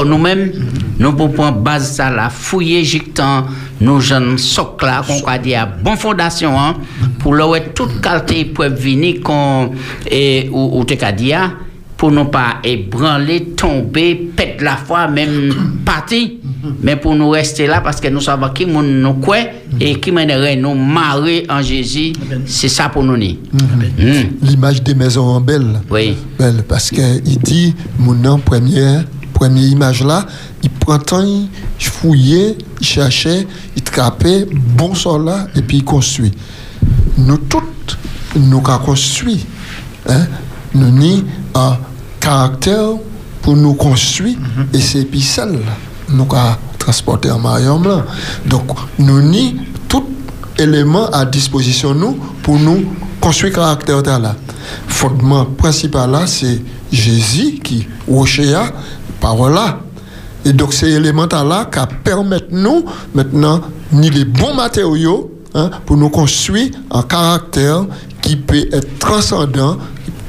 nous-mêmes, nous pouvons prendre base ça là, fouiller jictant, nous jeunes socle là, qu'on va dire bonne fondation, hein, pour leur toute qualité pour venir qu'on, et, ou, ou te ka dire, pour ne pas ébranler, tomber, pète la foi, même partir, mais pour nous rester là parce que nous savons qui nous nous quoi et qui mènerait nous marrer en Jésus, c'est ça pour nous. ni. L'image des maisons en belle. Oui. Belle, parce qu'il dit, mon nom, première, image là, il prend temps, il fouillait, il cherchait, il trapait, bon sol là, et puis il construit. Nous toutes, nous avons construit, hein, nous ni un caractère pour nous construire, et c'est puis celle nous avons transporté en mariage là. Donc, nous ni tout élément à disposition nous pour nous construire caractère là. Fondement principal là, c'est Jésus qui, Rochea, parole là. Et donc, ces éléments là qui permettent nous, maintenant, ni les bons matériaux hein, pour nous construire un caractère qui peut être transcendant,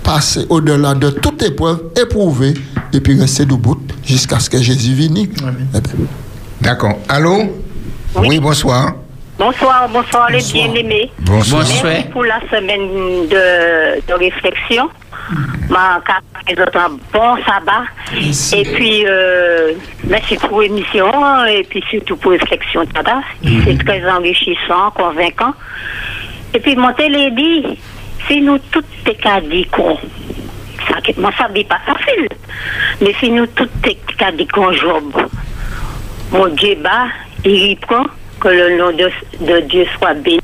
passer au-delà de toute épreuve, éprouver, et puis rester debout jusqu'à ce que Jésus vienne. Eh ben, D'accord. Allô? Oui, bonsoir. Bonsoir, bonsoir les bien-aimés. Bonsoir. Merci pour la semaine de, de réflexion. Ma bon sabbat. Et puis, euh, merci pour l'émission et puis surtout pour réflexion. tada. C'est très enrichissant, convaincant. Et puis, mon télé dit, si nous toutes les cas dit qu'on, ça, moi ça dit pas facile, mais si nous les cas dit qu'on job, mon Dieu bat, il prend que le nom de, de Dieu soit béni.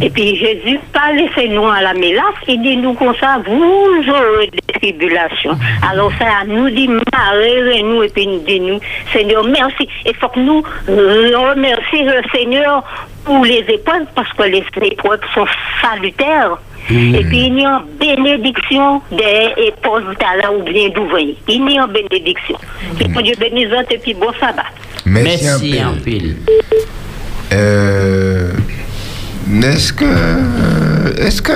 Et puis Jésus, pas laisser nous à la mélasse, il dit nous comme ça, vous aurez des tribulations. Alors ça, nous dit, marrer nous et puis nous dit nous, Seigneur, merci. Il faut que nous remercions le Seigneur pour les épreuves, parce que les épreuves sont salutaires. Et puis il y a une bénédiction des épaules là ou bien d'ouvrir. Il y a une bénédiction. Que Dieu bénisse et puis bon sabbat. Merci, Merci en pile. Euh, est-ce que, est-ce que,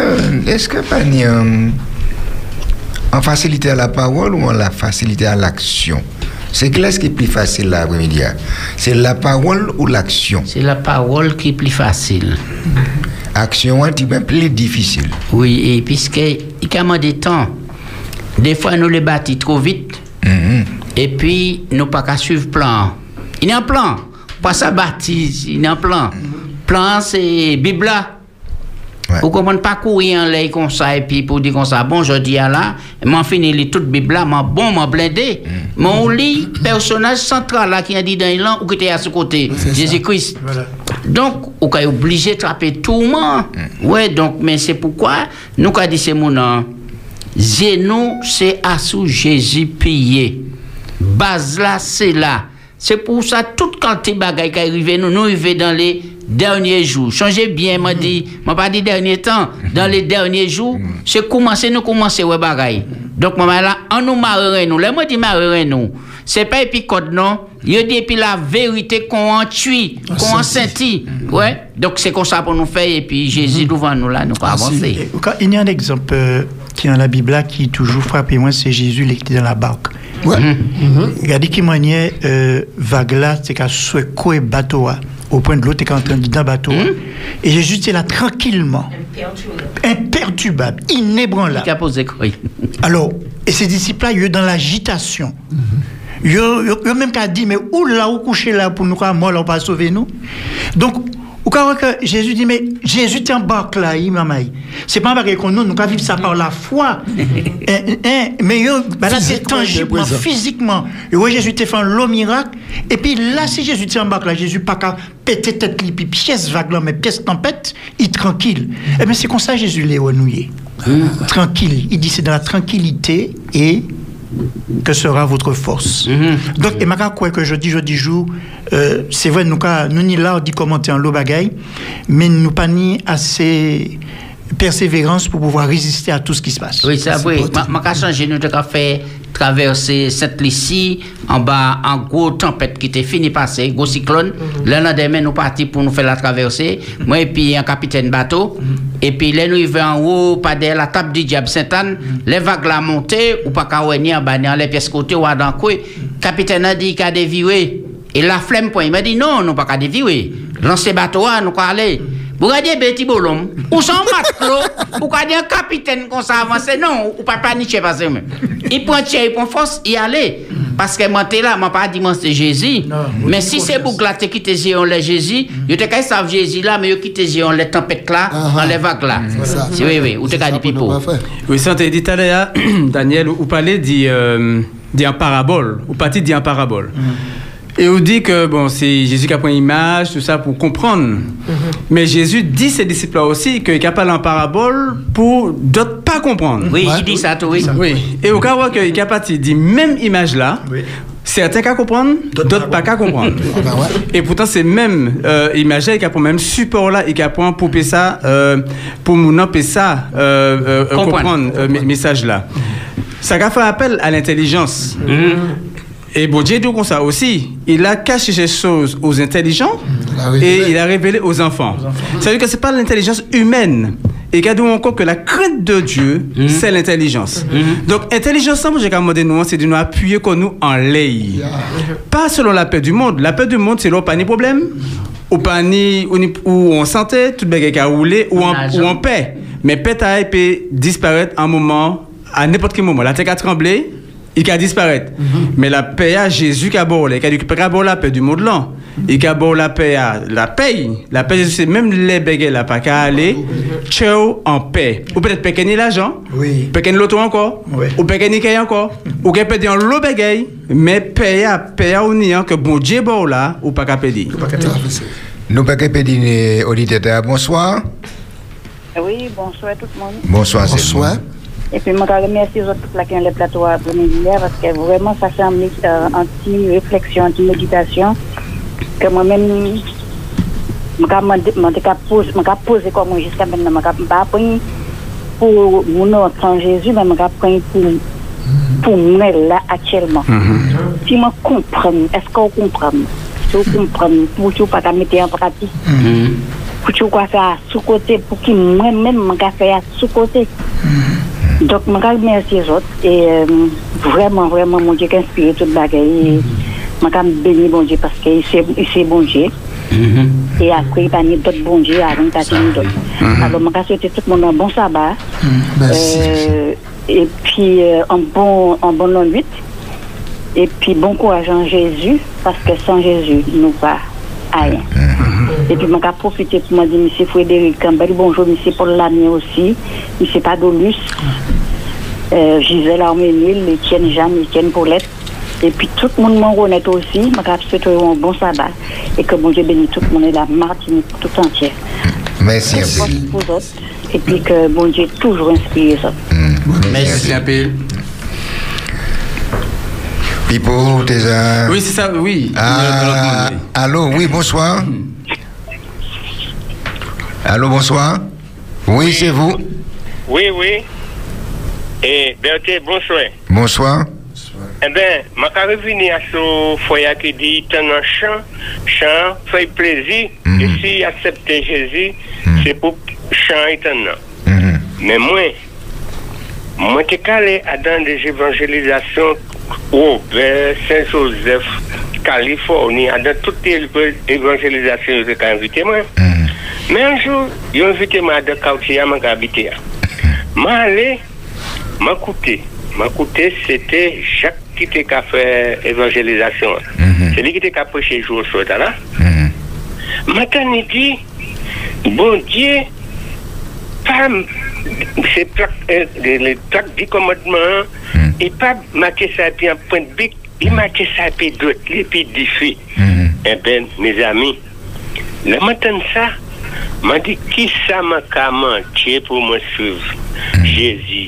est-ce que pas ni en, en facilité à la parole ou en la facilité à l'action? C'est clair ce qui est plus facile là, après-midi. hein? C'est la parole ou l'action? C'est la parole qui est plus facile. Action petit peu plus difficile. Oui, et puisque il y a des temps, des fois nous les bâtis trop vite, Mhm. et puis nous pas qu'à suivre plan. Il y a un plan, pas ça bâti, il y a un plan. Plan c'est Bible là. Vous comprenez pas courir en l'air comme ça et puis pour dire comme ça, bon, je dis à là, m'en fini les toute Bible là, m'en bon, m'en blindé. Mon lit, personnage central là qui a dit dans l'élan ou qui était à ce côté, Jésus-Christ. Donc, on est obligé de trapper tout le monde. Ouais, donc, mais c'est pourquoi nous, quand dit c'est mon nom, nous, c'est à sous Jésus payé. Base là, c'est là. C'est pour ça, toute quantité de bagaille qui arrive, nous, nous arrivons dans les derniers jours. Changez bien, m'a dit, m'a pas dit dernier temps, dans les derniers jours, c'est commencer, nous commencer, ouais, bagaille. Donc, maman, là, on nous marrerait, nous. Là, moi, dit marrerait, nous. C'est pas épicode, non. Il dit, et puis la vérité qu'on en tue, qu'on en sentit. Ouais. Donc, c'est comme ça pour nous faire, et puis Jésus devant nous, là, nous pas avancer. Et Il y a un exemple euh, qui est dans la Bible là, qui toujours frappé moi, c'est Jésus qui était dans la barque. Ouais. Regardez qui maniait euh, vague là, c'est qu'à secouer bateau là, au point de l'autre, est en train le bateau. Et Jésus était là tranquillement, imperturbable, inébranlable. Qui a posé quoi Alors, et ces disciples-là, ils sont dans l'agitation. Ils ont même qu'à dire, mais où là, où coucher là pour nous, quoi, moi, là, on pas sauver nous. Donc, ou quand Jésus dit, mais Jésus t'embarque là, il m'a maï. C'est pas vrai qu'on nous, nous, vivre ça par la foi. Hein, hein, mais yo, bah là, c'est tangiblement, physiquement. Et ouais, Jésus t'a fait un lot miracle. Et puis là, si Jésus t'embarque là, Jésus pas qu'à péter tête, puis pièce vague là, mais pièce tempête, il est tranquille. Eh bien, c'est comme ça Jésus l'est renouillé. Tranquille. Il dit, c'est dans la tranquillité et que sera votre force. Donc, et ma quoi que je dis, je dis jour, euh, c'est vrai, nous, nous ni là, on dit commenter en l'eau bagaille, mais nous pas ni assez persévérance pour pouvoir résister à tout ce qui se passe. Oui, ça, oui. Ma, changé, nous avons fait traverser cette ici en bas, en gros tempête qui était fini passer, gros cyclone. Le lendemain, nous partis pour nous faire la traversée. Moi et puis un capitaine bateau. Et puis là, nous arrivons en haut, pas de la table du diable Saint-Anne. Les vagues la montée, ou pas qu'à en bas, dans les pièces côté ou à dans quoi. Capitaine a dit qu'il a dévié. Et la flemme, point, il m'a dit non, nous pas qu'à dévier. Lancer bateau, nous quoi aller. Vous regardez petit bolom, ou son matelot, ou regardez un capitaine qu'on s'avance, non, ou pas paniquer parce que il prend tiens, il prend force, il allait. Parce que moi, là, moi, pas dit, moi, c'est Jésus. mais si c'est pour que qui te dit, on l'a Jésus, il te qu'à savent Jésus là, mais qui te dit, on les tempêtes là, les vagues là. Oui, oui, ou te pipo. Oui, ça, t'as dit tout à l'heure, Daniel, ou parler dit, euh, dit en parabole, ou parti dit en parabole. Et on dit que bon, c'est Jésus qui a pris une image, tout ça pour comprendre. Mais Jésus dit ses disciples aussi qu'il a parlé en parabole pour d'autres pas comprendre. Oui, il dit ça, tout, oui. Oui. Et au cas où il a parti dit même image là. Certains qu'à comprendre, d'autres pas qu'à comprendre. Et pourtant, c'est même euh, image là, il a pour même support là, il a pour pour ça, euh, pour nous ça, euh, euh, comprendre le message là. Ça a fait appel à l'intelligence. Et bon Dieu dit comme ça aussi, il a caché ces choses aux intelligents et il a révélé aux enfants. Ça veut dire que ce n'est pas l'intelligence humaine. Et dit encore que la crainte de Dieu, c'est l'intelligence. Donc, intelligence, j'ai demandé nous, c'est de nous appuyer comme nous en l'air. Pas selon la paix du monde. La paix du monde, c'est là pas de problème. Ou pas ni, ou en santé, tout le monde qui a roulé, ou en, ou en paix. Mais paix peut disparaître à un moment, à n'importe quel moment. La terre a tremblé, il a disparaître. Mais la paix à Jésus qui a beau, il a la paix du monde là. Il a la paix à la paix. La paix, c'est même les bégayes là, pas qu'à aller. Ciao en paix. Ou peut-être paix l'argent. Oui. Paix l'auto encore. Oui. Ou paix encore. Ou peut dire l'eau bégay. Mais paix à paix à union que bon Dieu là, ou pas qu'à payer. Nous pas qu'à payer auditeur. Bonsoir. Oui, bonsoir tout le monde. Bonsoir, Bonsoir. Et puis, je remercie les autres qui ont les plateaux à hier parce que vraiment, ça fait un anti-réflexion, anti-méditation que moi-même, je me poser comme jusqu'à maintenant. Je ne pas pour mon enfant Jésus, mais je pris pour pour moi là actuellement. Si je comprends, est-ce qu'on comprend? Si vous comprenez, pour que pas mettre en pratique. Pour que vous faire sous-côté, pour que moi-même, je faire sous-côté. Donc, je remercie les autres et euh, vraiment, vraiment, mon Dieu, qui inspiré toute bagaille. Je béni mon Dieu parce qu'il c'est bon Dieu. Et après, il y a d'autres bons dieux avant de d'autres. Alors, je souhaite tout le monde un bon sabbat. Merci. Euh, et puis, euh, un bon, un bon long 8. Et puis, bon courage en Jésus, parce que sans Jésus, nous pas rien. Et puis, je vais profiter pour me dire, M. Frédéric Campbell, bonjour, M. Paul Lamy aussi, M. Padolus, euh, Gisèle Arménil, Étienne Jeanne, Étienne Paulette. Et puis, tout le monde reconnaît aussi. Je vais souhaiter un bon sabbat. Et que bon Dieu bénisse tout le monde et la Martinique tout entière. Merci un peu. Pour vous autres. Et puis que bon Dieu toujours inspire ça. Merci un peu. Pipo, t'es un... Oui, c'est ça, oui. Ah, allô, oui, bonsoir. Allô, bonsoir. Oui, c'est vous. Oui, oui. Et Berthe, bonsoir. Bonsoir. Eh bien, je vais revenir à ce foyer qui dit t'es un chant, chant fait plaisir. Et si accepter Jésus, c'est pour chant éternel. Mais moi, moi, je suis allé dans des évangélisations au Saint-Joseph, Californie, dans toutes les évangélisations que j'ai invité moi. Mais un jour, ils ont invité le quartier à habiter. Je suis allé, je écouté. Je écouté, c'était Jacques qui était qu'à faire évangélisation. C'est lui qui était qu'à prêcher jour sur là. Matin, il dit, bon Dieu, femme, c'est les plaques du commandement, et pas marquer ça puis un point de bic, il marqué ça puis d'autres, les puis diffus. Eh bien, mes amis, le matin ça, Mwen di ki sa mwen ka manche pou mwen suiv hmm. Jezi.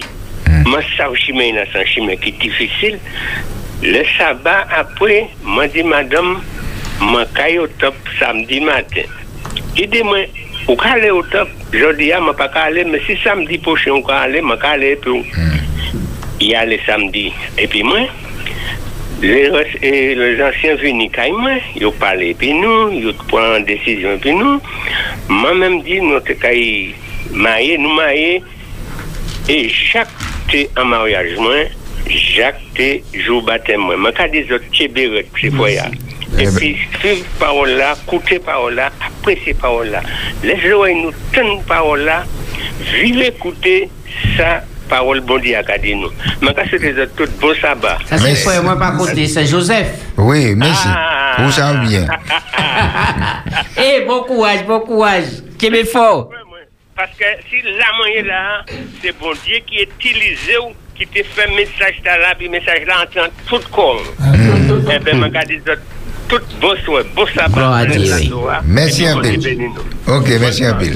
Hmm. Mwen sav chime inasan chime ki difisil. Le saba apwe, mwen di madam, mwen kayo top samdi maten. Ki di mwen, ou ka ale ou top, jodi ya mwen pa ka ale, mwen si samdi poche ou ka ale, mwen ka ale pou. Hmm. Ya ale samdi. E pi mwen, les, et anciens vini kay mwen, yo pale epi nou, yo pran desisyon epi nou. Mwen menm di nou te kay maye, nou maye, e chak te an mariage mwen, chak te jou batem mwen. Mwen ka di zot cheberet, se foya. Et puis, suivre parole là, écouter parole là, apprécier parole là. Les oreilles nous tenir parole là, vivre écouter ça, parole bon Dieu a dit nous. Mais quand de tout bon sabbat. Ça, c'est moi, pas côté, c'est Joseph. Oui, merci. Ah. Vous savez bien. Eh, bon courage, bon courage. Québec fort. Parce que si la moyen là, c'est bon Dieu qui utilise ou qui te fait message là, puis message là entre tout corps. Eh bien, je dis tout bon soin, bon sabbat. À. Merci un peu. Ok, merci un peu.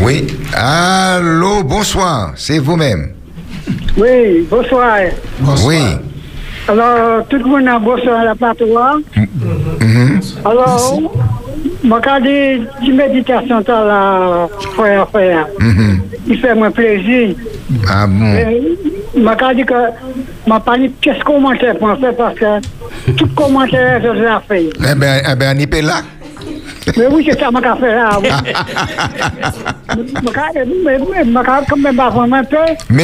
Oui. Allô, bonsoir. C'est vous-même. Oui, bonsoir. Oui. Alors, tout le monde a bonsoir à la plateforme. Mhm. Alors, moi, quand des méditations, t'as la frère, frère, Mhm. il fait moi plaisir. Ah bon? Moi, quand que, m'a dit qu'est-ce commentaire pour faire? Parce que tout commentaire, je l'ai fait. Eh bien, eh ben, on y peut là. Mais oui, c'est ça, m'a qu'à faire là. M'a qu'à, mais- peu.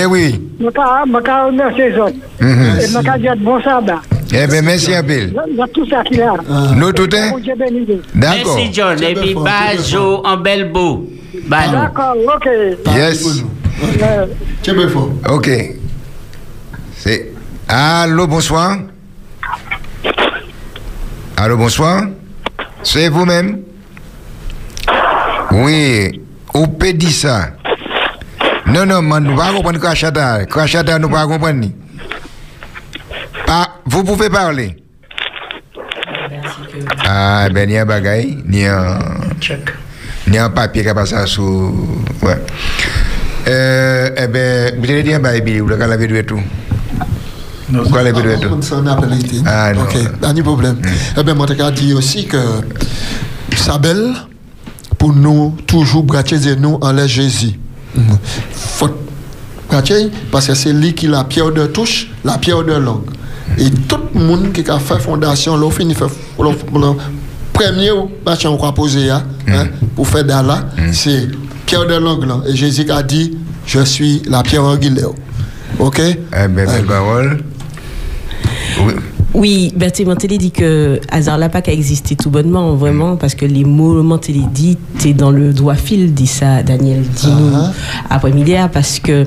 Oui. Autres. Mhm. Et bon sabbat. Eh bien, merci un peu. Il y a tout ça qu'il a. Nous tout est. D'accord. Merci, John. Et puis, Bajo en belle beau. Bajo. D'accord, ok. Yes. Euh, Ok. C'est. Allô, bonsoir. Allô, bonsoir. C'est vous-même? Oui. Ou peut dire ça Non, non, man, nous ne pouvons pas comprendre Krachata. Krachata, nous ne pouvons pas comprendre. Pas, vous pouvez parler. Ah, ben, il y a un bagaille, ni un. Ni un papier qui a passé sous. Ouais. Euh, eh ben, vous allez dire, bah, Bill, vous avez la vidéo et tout. Quoi, la vidéo et tout? On. Ah, non. Ok, pas de problème. Eh bien, moi, je dire aussi que ça belle pour nous toujours bracher nous en l'air Jésus. Faut bracher parce que c'est lui qui la pierre de touche, la pierre de langue. Et tout le monde qui a fait fondation, là, fini fait premier machin qu'on a posé hein, pour faire d'Allah, c'est pierre de langue là. Et Jésus a dit, je suis la pierre angulaire. Ok? Eh belle parole. Oui. Oui, Berthe Mantelli dit que hasard l'a pas qu'à exister tout bonnement, vraiment, parce que les mots Mantelli dit, t'es dans le doigt fil, dit ça Daniel dit nous après-midi, parce que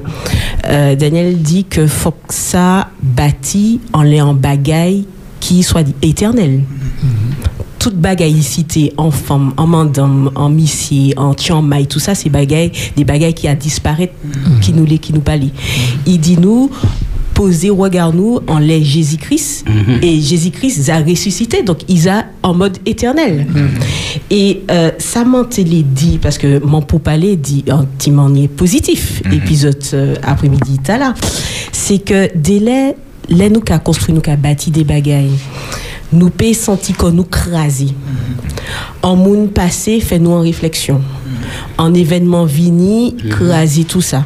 euh, Daniel dit que faut que ça bâti en les en bagaille qui soit éternel. Toute bagaille cité en femme, en mandam, en missier, en tianmaï, tout ça, c'est bagaille, des bagailles qui a disparu, qui nous les, qui nous parlent. Il dit nous, poser regard nous en les Jésus-Christ. Et Jésus-Christ a ressuscité donc il a en mode éternel. Et euh, ça m'a télé dit parce que mon parler dit un petit manier positif épisode euh, après-midi là c'est que délai là nous qu'a construit nous qu'a bâti des bagailles nous paye senti qu'on nous crasé en monde passé fait nous en réflexion. En événement vini crasé tout ça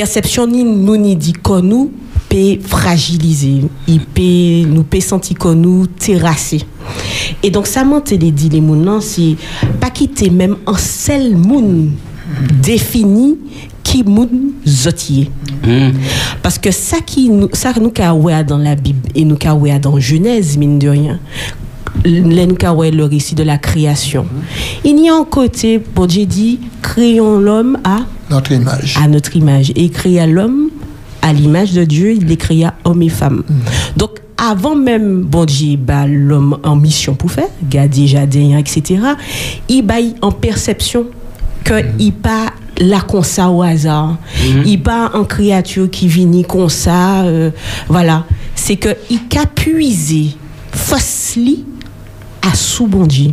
perception ni nous ni dit qu'on nous peut fragiliser il peut nous peut sentir qu'on nous terrasser et donc ça m'a télé dit les non c'est pas quitter même un seul moun défini qui moun zotier. Parce que ça qui nous ça nous dans la Bible et nous dans Genèse mine de rien Ouais le récit de la création. Il y a un côté bon Dieu dit créons l'homme à notre image. à notre image. Et créa l'homme à l'image de Dieu il les créa homme et femme. Donc avant même bon Dieu bah, l'homme en mission pour faire garder jardin etc il baille en perception que il pas la comme ça au hasard. Il pas en créature qui vient comme ça euh, voilà. C'est que il a puisé à sous bon Dieu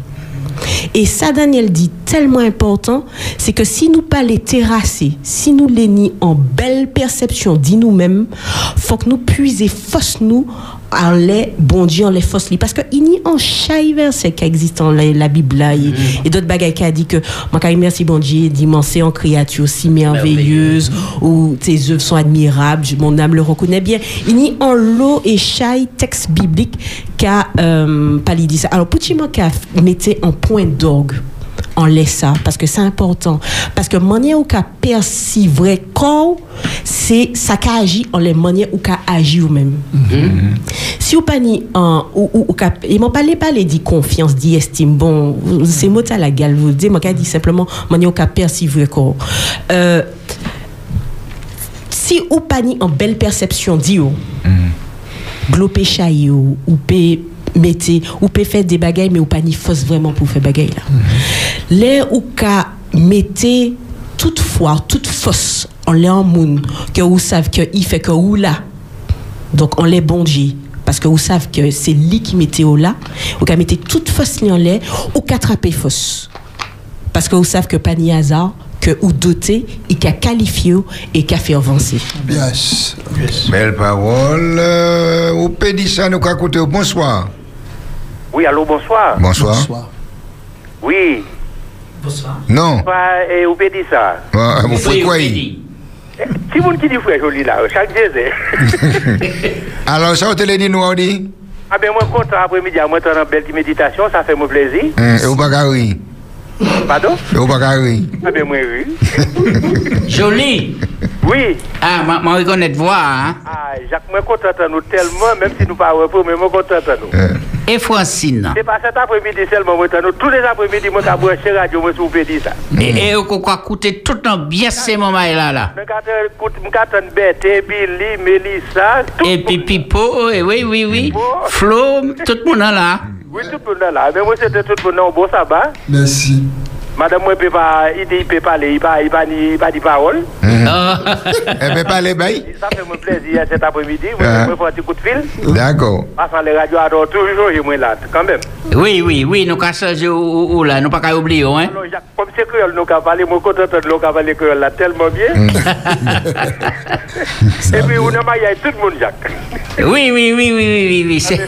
et ça, Daniel dit tellement important, c'est que si nous pas les terrasser, si nous les nions en belle perception dit nous-mêmes, faut que nous puiser force nous en les bon Dieu en les fausses parce que il y a un chaque verset qui existe dans la, la Bible là. Et, et d'autres bagages qui a dit que moi quand merci bon mon c'est en créature si merveilleuse où tes œuvres sont admirables je- mon âme le reconnaît bien. Il y a un lot et chaque texte biblique qui a euh, ça. Alors pour qui a mettez un point d'orgue en laisse ça parce que c'est important. Parce que manière ou qu'a perçu vrai corps c'est ça qu'a agi en les manières ou qu'a agi ou même. Si ou pas ni en ou ou, ou qu'a- ils m'ont parlé pas les dit confiance dit estime bon c'est mot à la gale vous dites moi qu'a dit simplement manière ou qu'a perçu vrai corps. Euh, si ou pas ni en belle perception dit ou glo pécha yo ou peut mettez ou peut faire des bagailles mais ou pas ni force vraiment pour faire bagaille là l'air ou ka mettez toute foi toute force en l'air en moun que vous savez que il fait que ou là donc on les bon Dieu parce que vous savez que c'est lui qui mettait au là ou ka mettez toute force li en l'air ou qu'attraper force parce que vous savez que pas ni hasard que ou doté et qu'a qualifié et qu'a fait avancer Yes. Belle parole. Euh, ou peut dire ça, nous qu'à écouter. Bonsoir. Oui, allô, bonsoir. Bonsoir. Oui. Non. Bonsoir, et vous pouvez dire ça. Ah, vous faites quoi y Si vous qui dit frère joli là, chaque Jésus. Alors, ça, vous te l'a dit, nous, on dit? Ah ben moi content après-midi, moi t'en une belle petite méditation, ça fait mon plaisir. Hein, Et vous pas rire. Pardon? Et vous pas rire. Ah ben moi oui. Joli. Oui. Ah, ma, ma reconnaître voix, hein. Ah, Jacques, moi content de nous tellement, même si nous pas repos, mais moi content de nous. Et Francine. C'est pas cet après-midi seulement. Tous les après-midi, moi t'as branché radio, vous pouvez dire ça. Et, on va écouter tout le temps bien ces moments là. Je Bête, Billy, Mélissa, tout Et puis Pipo, et oui, oui, oui. Flo, tout le monde là. Oui, tout le monde là. Mais moi, c'était tout le monde. Bon sabbat. Merci. Madame, moi, peut pas, il dit, il peut parler, il pas, il pas, ni- il pas dit parole. Eh les bails. Ça fait mon plaisir cet après-midi. Ah. je me fais un petit coup de fil. D'accord. Passant les radios adorent toujours, et moi là, quand même. Oui, oui, oui, nous avons changé ou, là, nous pas qu'à oublier, hein. Comme c'est créole, nous avons parlé, moi, content de nous avons parlé créole là tellement bien. Et puis, on a maillé tout le monde, Jacques. Oui, oui, oui, oui, oui, oui, oui. c'est-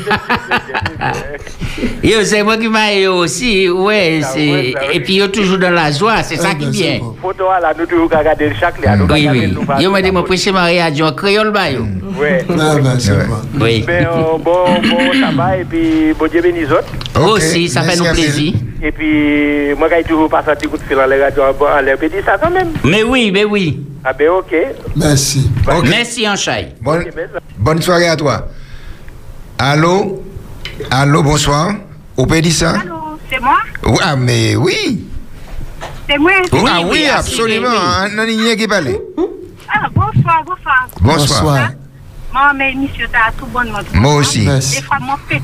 Yo, c'est moi qui m'a eu aussi, ouais, c'est... Et puis, yo, toujours dans la joie, c'est ça qui est bien. Photo là, nous toujours regarder chaque là. Oui, oui. Yo, m'a dit, moi, prêcher mariage en créole, bah, yo. Ouais. Ah ben, c'est bon. Oui. Mais euh, bon, bon sabbat, et puis, bon Dieu bénisse autres. Aussi, ça fait nous plaisir. Et puis, moi, j'ai toujours passé un petit coup de fil les radios en en l'air, puis dit ça quand même. Mais oui, mais oui. Ah ben, ok. Merci. Merci, en chai. Bonne, soirée à toi. Allô? Allô, bonsoir. Pouvez dire ça C'est moi? Ah, mais oui. C'est moi ah oui, absolument. On a rien qui parle. Ah, bonsoir, bonsoir. Bonsoir. Moi, mais monsieur, t'as tout bon. Moi aussi. Des fois, moi, je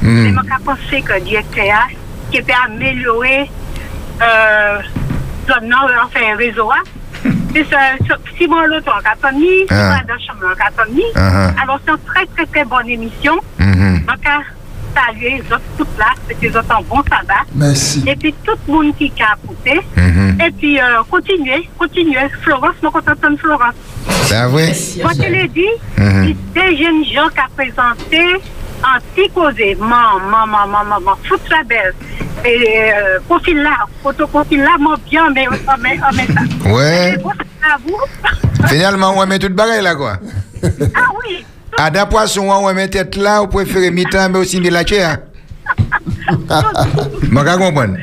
Hmm. mais moi, je pense que le directeur, qui peut améliorer, euh, zone nord, enfin, réseau, si moi, l'autre, en Catoni, si dans la chambre, en alors, c'est une très, très, très bonne émission. Mhm. Donc, à saluer les autres toutes là, c'est les autres en bon sabbat. Merci. Et puis, tout le monde qui a apporté. Mhm. Et puis, euh, continuez, continuez. Florence, moi, content de Florence. C'est vrai Moi, je l'ai dit, Mhm. il y a des jeunes gens qui ont présenté anti-causé, maman, maman, maman, maman, fout la belle. Et euh, profil là, photo profil là, moi bien, mais on met, on met ça. Ouais. Et bon, c'est à vous. Finalement, on met tout bagaille là, quoi. Ah oui, À d'un poisson, on met tête là, vous préférez mi-temps, mais aussi de la chair. Je comprends.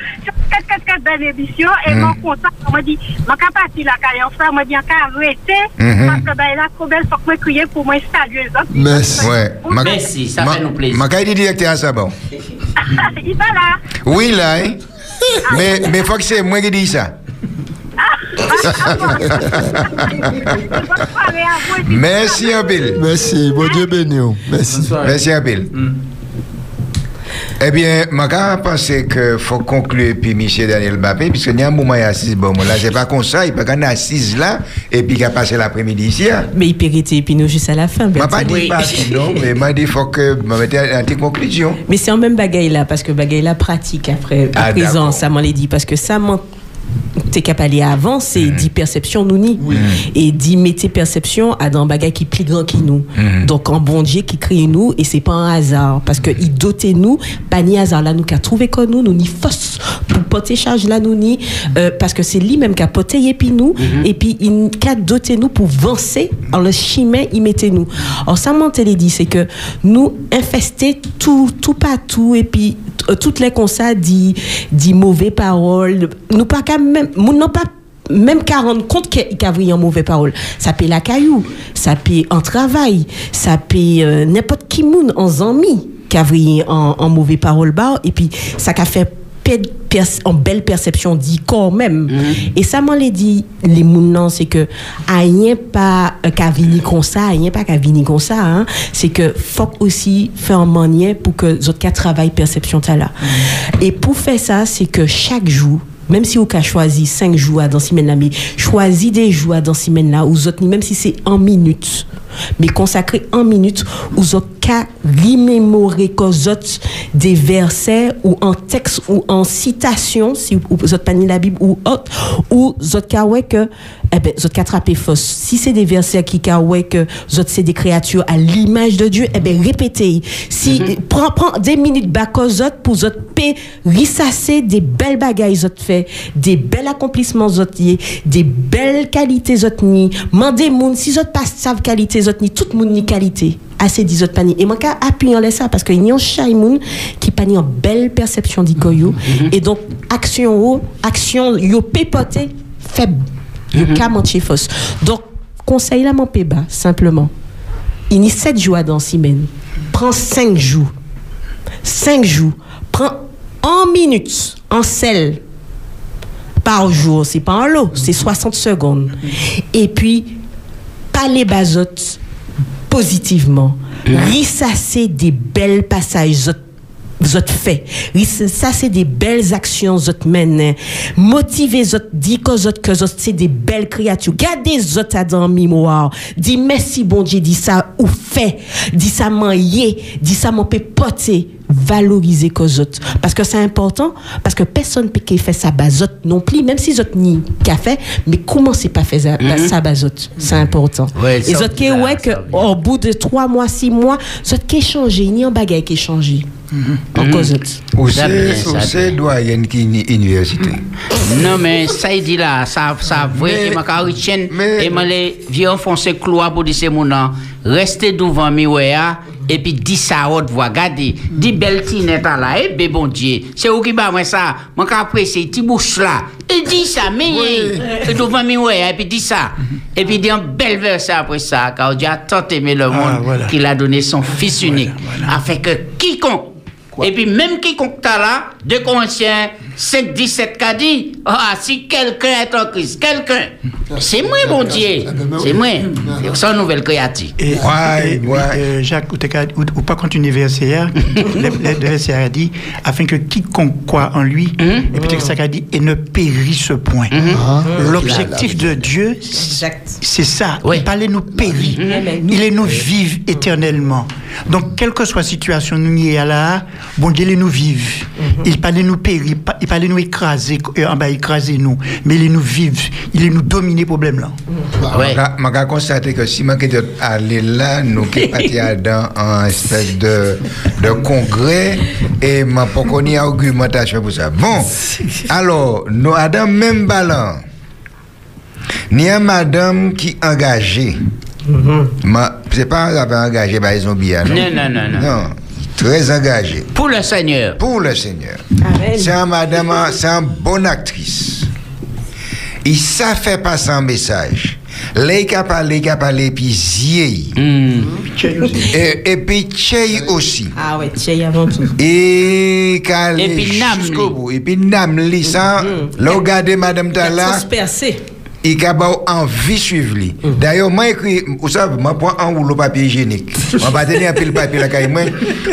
très, très, très belle émission. Et Mhm. mon content, on m'a dit, ma capacité là, quand on fait, on m'a dit, on arrêter. Mhm. Parce que ben, là, trop belle, faut que moi crier pour moi saluer les autres. Merci. Ouais. Merci, ça fait nous plaisir. Ma caille directeur à ça, bon. Il va là. Oui, là, hein. Mais, mais faut que c'est moi qui dis ça. Merci un pile. Merci. Bon Dieu béni. vous. Merci. Merci un pile. Eh bien, je pense qu'il faut conclure puis M. Daniel Mbappé, puisque il y a un moment il assise, bon, là, c'est pas comme ça, il peut qu'on assise là, et puis qu'il a passé l'après-midi ici. hein. mais il peut rester puis nous juste à la fin Je pas dit pas non, mais m'a dit faut que je mette une petite conclusion. Mais c'est en même bagaille là, parce que bagaille là pratique après, à Ah, présent, ça m'en l'a dit, parce que ça m'en t'es capable avant, c'est dit perception nous ni. Et dit mettez perception à dans bagage qui plus grand qui nous. Donc en bon Dieu qui crée nous et c'est pas un hasard. Parce que il dotait nous, pas ni hasard. Là nous qu'a trouvé comme nous, nous ni force pour porter charge là nous ni. Euh, parce que c'est lui même qui a porté et puis nous. Et puis il qu'a doté nous pour avancer en le chemin il mettait nous. Alors ça m'a dit c'est que nous infester tout tout partout et puis euh, toutes les constats dit dit mauvais paroles. Nous pas même non pas même qu'à rendre compte qu'il y a en mauvaise parole. Ça peut la caillou, ça peut en travail, ça peut euh, n'importe qui moun en zami qui a en, en mauvaise parole bas et puis ça qu'a fait en belle perception dit quand même. Et ça m'en l'a dit les moun non c'est que rien pas euh, qu'à venir comme ça, rien pas qu'à venir comme ça hein. c'est que faut aussi faire un manière pour que les autres cas travaillent perception là. Et pour faire ça, c'est que chaque jour même si vous avez choisi 5 jours dans semaine là, mais choisis des jours dans semaine là, ou autres, même si c'est en minutes, mais consacrer en minutes, aux cas, remémorer qu'aux autres des versets ou en texte ou en citation, si vous autres pas ni la Bible ou autre, ou autres cas, ouais, que, eh ben, autres attraper fausse. Si c'est des versets qui cas, ouais, que, autres c'est des créatures à l'image de Dieu, eh ben, répétez. Si, prends, prends des minutes bas aux autres pour autres rissasser des belles bagailles, autres fait, des bels accomplissements, autres des belles qualités, autres ni, mandez moun, si autres pas savent autres ni, tout moun ni qualité. Assez dix autres. Et moi, qu'à appuyer en ça, parce qu'il y a un chay moun qui pani en belle perception d'ikoyo. Et donc, action, ou, action, yo pépoté, faible. Yo ka fausse. Donc, conseil là, mon péba, simplement. Il y a 7 jours dans semaine. Prends 5 jours. 5 jours. Prends en minutes, en sel, par jour. C'est pas en lot, c'est 60 secondes. Et puis, pas les bazotes positivement. Rissasser des belles passages zot- zot fait. Ça, c'est des belles actions zot mène. Motiver zot, dit que zot que zot, c'est des belles créatures. Gardez zot à dans mémoire. Dis merci bon Dieu, dis ça ou fait. Dis ça m'en-yé. Dis ça m'en peut porter. Valoriser que zot. Parce que c'est important. Parce que personne peut qui fait ça bazot non plus. Même si zot ni qu'a fait. Mais comment c'est pas fait ça, ça bazot? C'est important. Ouais, Et zot qui ouais que au bout de trois mois, six mois, zot qui changé. A un bagage qui changé. Ça c'est bien, ça ou c'est qui ni université. Non, mais ça, il dit là, ça, ça, vrai, et ma caritienne, et ma les vieux enfoncer clois pour dire c'est mon nom. Restez devant et puis dis ça à haute voix, regardez, dis belle tinette là, eh, ben bon Dieu, c'est où qui bat moi ça, moi qu'apprécier, petit bouche là, et dis ça, mais, et devant miroir, et puis dis ça, et puis dis un bel verset après ça, car Dieu a tant aimé le monde voilà. qu'il a donné son fils unique, afin que quiconque et puis même quiconque t'a là, de Corinthiens 5, 17 qu'a dit, ah, si quelqu'un est en Christ, quelqu'un, c'est moi, mon Dieu, c'est moi, c'est son nouvelle créature. Et, et- euh, Jacques, ou, pas continuer verset hier, le, verset a dit, afin que quiconque croit en lui, et peut-être que ça a dit, et ne périsse point. L'objectif de Dieu, c'est ça. Il parlait nous périr. Il est nous vivre éternellement. Donc, quelle que soit la situation nous y est là, bon Dieu, il nous vive. Il parlait nous périr, il parlait nous écraser, euh, en bas écraser nous. Mais il est nous vivre, il est nous dominer problème là. Je vais constater que si je suis allé là, nous sommes partis dans un espèce de, de congrès et je n'ai pas argumentation pour ça. Bon, alors, nous avons même ballon. Ni un madame qui est engagée. Ma- C'est pas elle avait engagé par les zombies. Non, non, non, non. Non, très engagée. Pour le Seigneur. Pour le Seigneur. C'est un madame, c'est une bonne actrice. Il sait faire passer un message. Parlé, il a parlé, puis zieille. Et, et puis tchèy aussi. Ah ouais, tchèy avant tout. Et qu'elle Et puis nam jusqu'au bout. Et puis nam li, ça, là, regardez madame Tala. Transpercé. Il a pas envie de suivre lui. D'ailleurs, moi écrit, vous savez, moi prends un rouleau papier hygiénique. Moi pas tenir un pile papier là caille moi.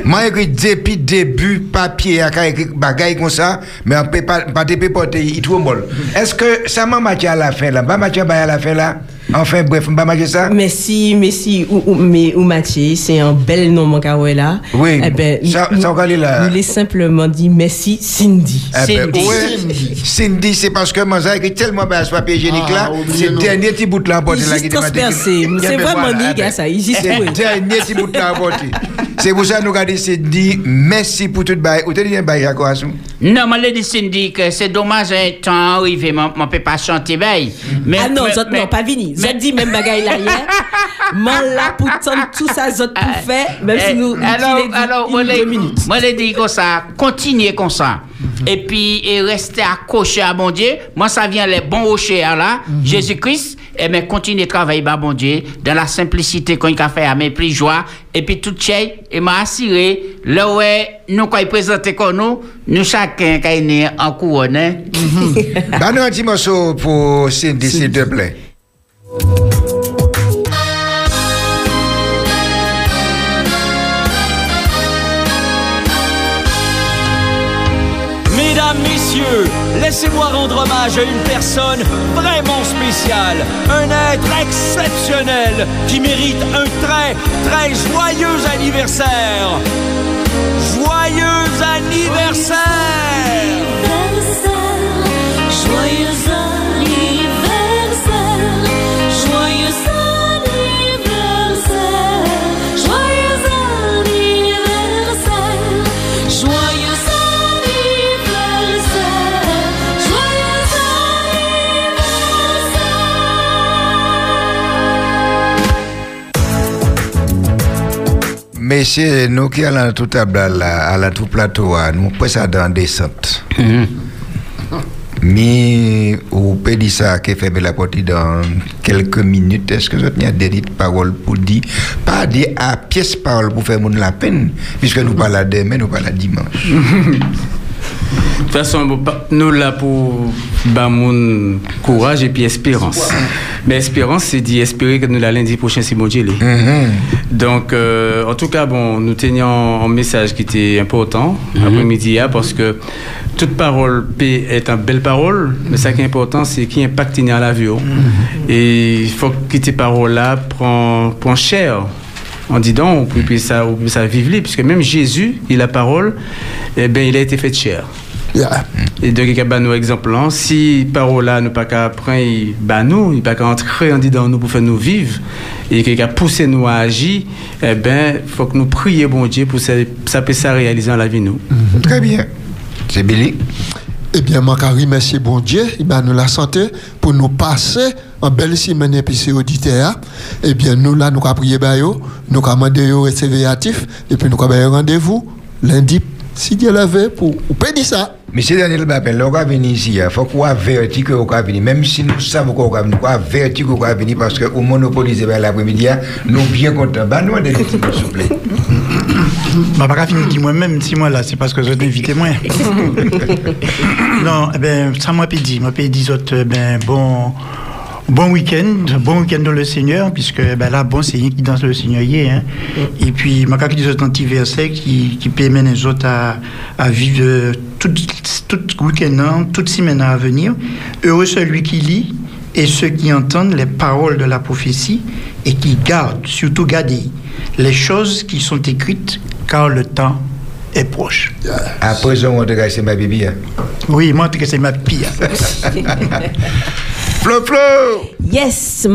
Moi écrit depuis début papier à caille écrit bagaille comme ça, mais on peut pas pas te porter il trop molle. Est-ce que ça m'a matché à la fin là, pas matché à la fin là? Enfin, bref, on va manger ça. Merci, merci, ou, ou, mais, ou Mathieu, c'est un bel nom, mon caroué là. Oui. Eh ben, Ça- nous- ça, on va aller là. Nous les simplement dit merci, Cindy. Eh ben, ouais, Cindy, c'est parce que j'ai écrit tellement bien sur papier hygiénique là. Ah, c'est le dernier petit bout de la porte Il là juste transpercé. C'est Eh ben, vraiment eh ben, gars, ça. Il juste C'est le dernier petit bout de la porte. C'est pour ça que nous avons dit Cindy, merci pour tout le bail. Vous avez dit un bail à quoi, Non, je dis Cindy que c'est dommage, un temps arrivé, je ne peux pas chanter. Mais, ah non, non, pas vini. Zot dit même bagaille là hier. Man là pour tendre tout ça, zot pour faire, même si Eh, nous, alors, qu'il est dit alors, une moi, les- deux minutes. moi, je dis comme ça, continuez comme ça. Et puis, et rester accroché à bon Dieu. Moi, ça vient les bons rochers là, Jésus-Christ. Et mais continuez à travailler, bah, bon Dieu, dans la simplicité qu'on a fait à mes plus joie. Et puis, tout chez, et m'a assuré, là où nous, quand il présente comme nous, nous chacun, quand il est en couronne, hein. Bah, nous un petit morceau pour Cindy, s'il te plaît. Mesdames, messieurs, laissez-moi rendre hommage à une personne vraiment spéciale, un être exceptionnel qui mérite un très, très joyeux anniversaire. Joyeux anniversaire! Joyeux anniversaire, C'est nous qui allons tout à la, à la tout plateau, nous dans descente. Mais au peut dire ça qui fait la partie dans quelques minutes. Est-ce que vous avez des paroles pour dire, pas dire à pièce parole pour faire mon la peine, puisque nous parlons demain, nous parlons dimanche. De toute façon, nous là pour bah, mon courage et puis espérance. Mais espérance, c'est d'y espérer que nous la lundi prochain, c'est Dieu. l'est. Donc, euh, en tout cas, bon, nous tenions un message qui était important après-midi hein, parce que toute parole est une belle parole, mais ça qui est important, c'est qui impacte dans la vie. oh. Et il faut que ces paroles-là prennent prend cher. En dit donc, on peut ça, on peut ça vivre, puisque même Jésus, il la parole, eh bien, il a été fait chair. Et donc, il y a un exemple là. Si parole là, nous pas qu'à prendre, bah nous, il pas qu'à entrer en dedans nous pour faire nous vivre, et qu'il a poussé nous à agir, eh ben, faut que nous prions bon Dieu pour que ça, ça puisse se réaliser dans la vie nous. Très bien. C'est Billy. Eh bien, mon merci bon Dieu, bien, nous la santé pour nous passer en belle semaine et puis c'est auditeur. Eh bien, nous là, nous avons prié bah, yo, nous avons demandé rester actif et puis nous avons un rendez-vous lundi, si Dieu l'avait, pour, pour pas dire ça. Monsieur Daniel Babel, on va venir ici, il faut qu'on avertit que on va venir. Même si nous savons qu'on va venir, on va avertir qu'on va venir parce qu'au monopoliser vers l'après-midi, nous bien contents. Bah, nous, on s'il vous plaît. Bah, pas fini dit moi-même, si moi là, c'est parce que vous êtes invité moi. non, eh ben, ça m'a pas dit. M'a pas dit, autres, ben, bon, bon week-end, bon week-end dans le Seigneur, puisque, eh ben là, bon, c'est rien qui danse le Seigneur hier, hein. Et puis, m'a dit, autres, un petit verset qui, qui permet les autres à, à vivre tout, tout week-end, hein, toute semaine à venir. Heureux celui qui lit et ceux qui entendent les paroles de la prophétie et qui gardent, surtout garder, les choses qui sont écrites, car le temps est proche. À présent, on te c'est ma bibi. hein. Oui, moi, en tout cas, c'est ma pire. Yes,